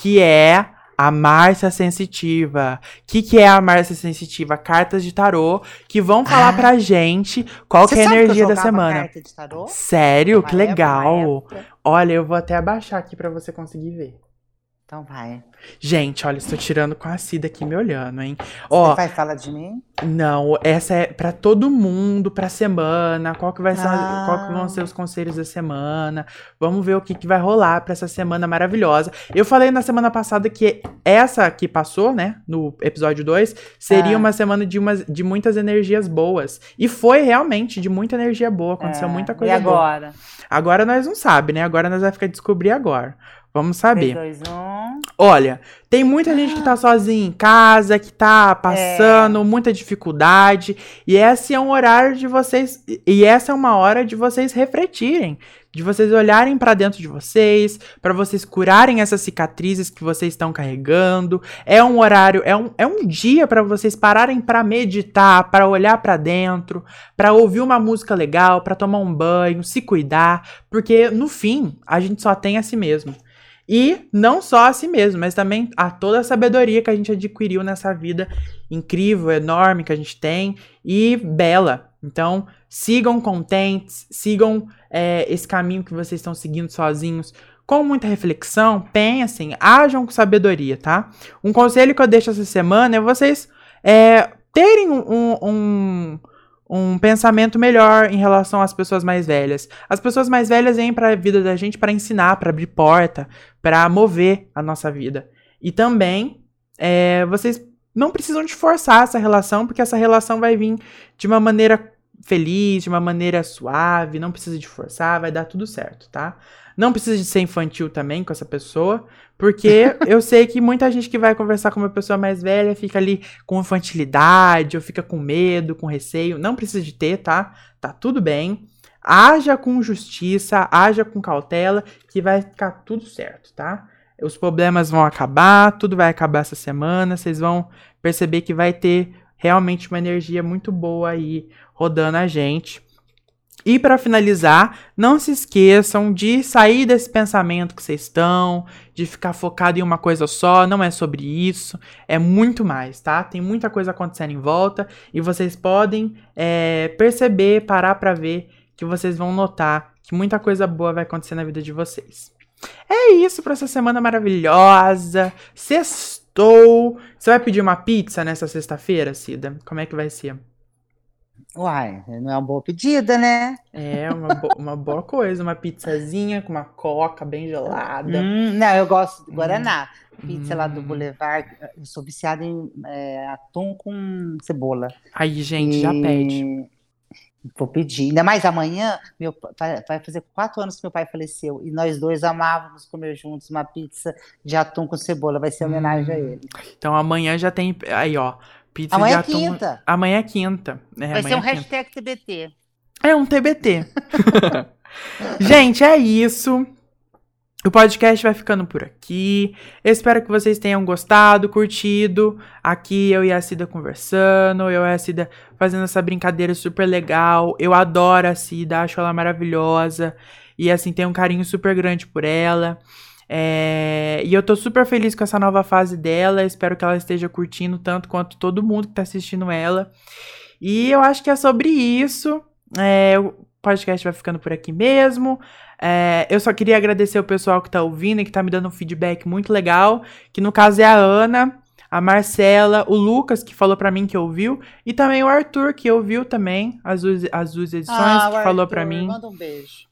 que é a Márcia Sensitiva. O que, que é a Márcia Sensitiva? Cartas de tarô que vão falar Ah. pra gente qual que é a energia da semana. carta de tarô? Sério? Uma que legal. época. Olha, eu vou até abaixar aqui pra você conseguir ver. Então vai. Gente, olha, estou tirando com a Cida aqui me olhando, hein? Ó, Você vai falar de mim? não, essa é pra todo mundo, pra semana. Qual que vai ser, Ah. qual que vão ser os conselhos da semana? Vamos ver o que, que vai rolar pra essa semana maravilhosa. Eu falei na semana passada que essa que passou, né, no episódio 2, seria Ah. uma semana de, umas, de muitas energias boas. E foi realmente de muita energia boa, aconteceu É, muita coisa E boa. agora? Agora nós não sabe, né? Agora nós vamos ficar descobrir agora. Vamos saber. 3, 2, 1. Olha, tem muita gente que tá sozinha em casa, que tá passando muita dificuldade, e esse é um horário de vocês, e essa é uma hora de vocês refletirem, de vocês olharem pra dentro de vocês, pra vocês curarem essas cicatrizes que vocês estão carregando. É um horário, é um, é um dia pra vocês pararem pra meditar, pra olhar pra dentro, pra ouvir uma música legal, pra tomar um banho, se cuidar, porque no fim a gente só tem a si mesmo. E não só a si mesmo, mas também a toda a sabedoria que a gente adquiriu nessa vida incrível, enorme que a gente tem e bela. Então, sigam contentes, sigam é, esse caminho que vocês estão seguindo sozinhos. Com muita reflexão, pensem, ajam com sabedoria, tá? Um conselho que eu deixo essa semana é vocês é, terem um, um, um pensamento melhor em relação às pessoas mais velhas. As pessoas mais velhas vêm para a vida da gente para ensinar, para abrir porta, para mover a nossa vida. E também é, vocês não precisam de forçar essa relação, porque essa relação vai vir de uma maneira feliz, de uma maneira suave, não precisa de forçar, vai dar tudo certo, tá? Não precisa de ser infantil também com essa pessoa, porque eu sei que muita gente que vai conversar com uma pessoa mais velha fica ali com infantilidade, ou fica com medo, com receio. Não precisa de ter, tá? Tá tudo bem. Haja com justiça, haja com cautela, que vai ficar tudo certo, tá? Os problemas vão acabar, tudo vai acabar essa semana, vocês vão perceber que vai ter realmente uma energia muito boa aí rodando a gente. E para finalizar, não se esqueçam de sair desse pensamento que vocês estão, de ficar focado em uma coisa só, não é sobre isso, é muito mais, tá? Tem muita coisa acontecendo em volta e vocês podem é, perceber, parar para ver que vocês vão notar que muita coisa boa vai acontecer na vida de vocês. É isso para essa semana maravilhosa. Sextou. Você vai pedir uma pizza nessa sexta-feira, Cida? Como é que vai ser? Uai, não é uma boa pedida, né? É, uma, bo uma boa coisa. Uma pizzazinha com uma coca bem gelada. Hum, não, eu gosto de Guaraná. Pizza Hum. lá do Boulevard. Eu sou viciada em é, atum com cebola. Aí, gente, já pede. E Vou pedir. Ainda mais amanhã, meu, pa- vai, fazer quatro anos que meu pai faleceu. E nós dois amávamos comer juntos uma pizza de atum com cebola. Vai ser homenagem a Hum. ele. Então amanhã já tem. Aí, ó. Pizza Amanhã de é quinta. Amanhã é quinta. É, Vai ser um é quinta. hashtag TBT. É um TBT. Gente, é isso. O podcast vai ficando por aqui. Eu espero que vocês tenham gostado, curtido. Aqui eu e a Cida conversando, eu e a Cida fazendo essa brincadeira super legal. Eu adoro a Cida, acho ela maravilhosa. E assim, tenho um carinho super grande por ela. É, E eu tô super feliz com essa nova fase dela. Espero que ela esteja curtindo tanto quanto todo mundo que tá assistindo ela. E eu acho que é sobre isso. É, o podcast vai ficando por aqui mesmo. É, eu só queria agradecer o pessoal que tá ouvindo e que tá me dando um feedback muito legal. Que no caso é a Ana, a Marcela, o Lucas, que falou pra mim que ouviu, e também o Arthur, que ouviu também as duas, as duas edições, Ah, que falou pra mim. Manda um beijo.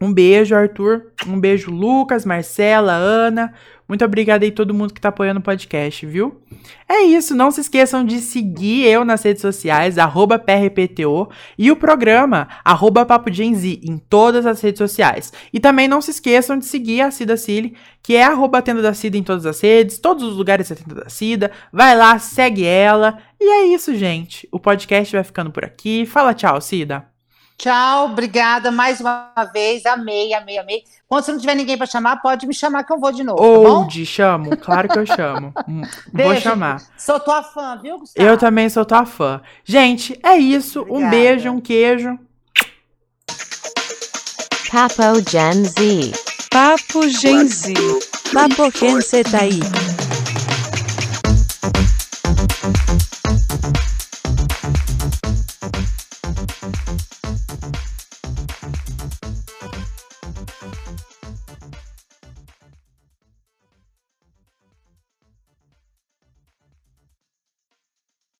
Um beijo, Arthur. Um beijo, Lucas, Marcela, Ana. Muito obrigada aí todo mundo que tá apoiando o podcast, viu? É isso, não se esqueçam de seguir eu nas redes sociais, arroba PRPTO, e o programa, arroba Papo em todas as redes sociais. E também não se esqueçam de seguir a Cida Cili, que é arroba Tenda da Cida em todas as redes, todos os lugares é Tenda da Cida. Vai lá, segue ela. E é isso, gente. O podcast vai ficando por aqui. Fala tchau, Cida. Tchau, obrigada mais uma vez. Amei, amei, amei. Quando você não tiver ninguém pra chamar, pode me chamar que eu vou de novo, tá bom? Ou de chamo? Claro que eu chamo. Hum, Vou chamar. Sou tua fã, viu, Gustavo? Eu também sou tua fã. Gente, é isso. Um Obrigada. beijo, um queijo. Papo Gen Z. Papo Gen Z. Papo Gen Z tá aí.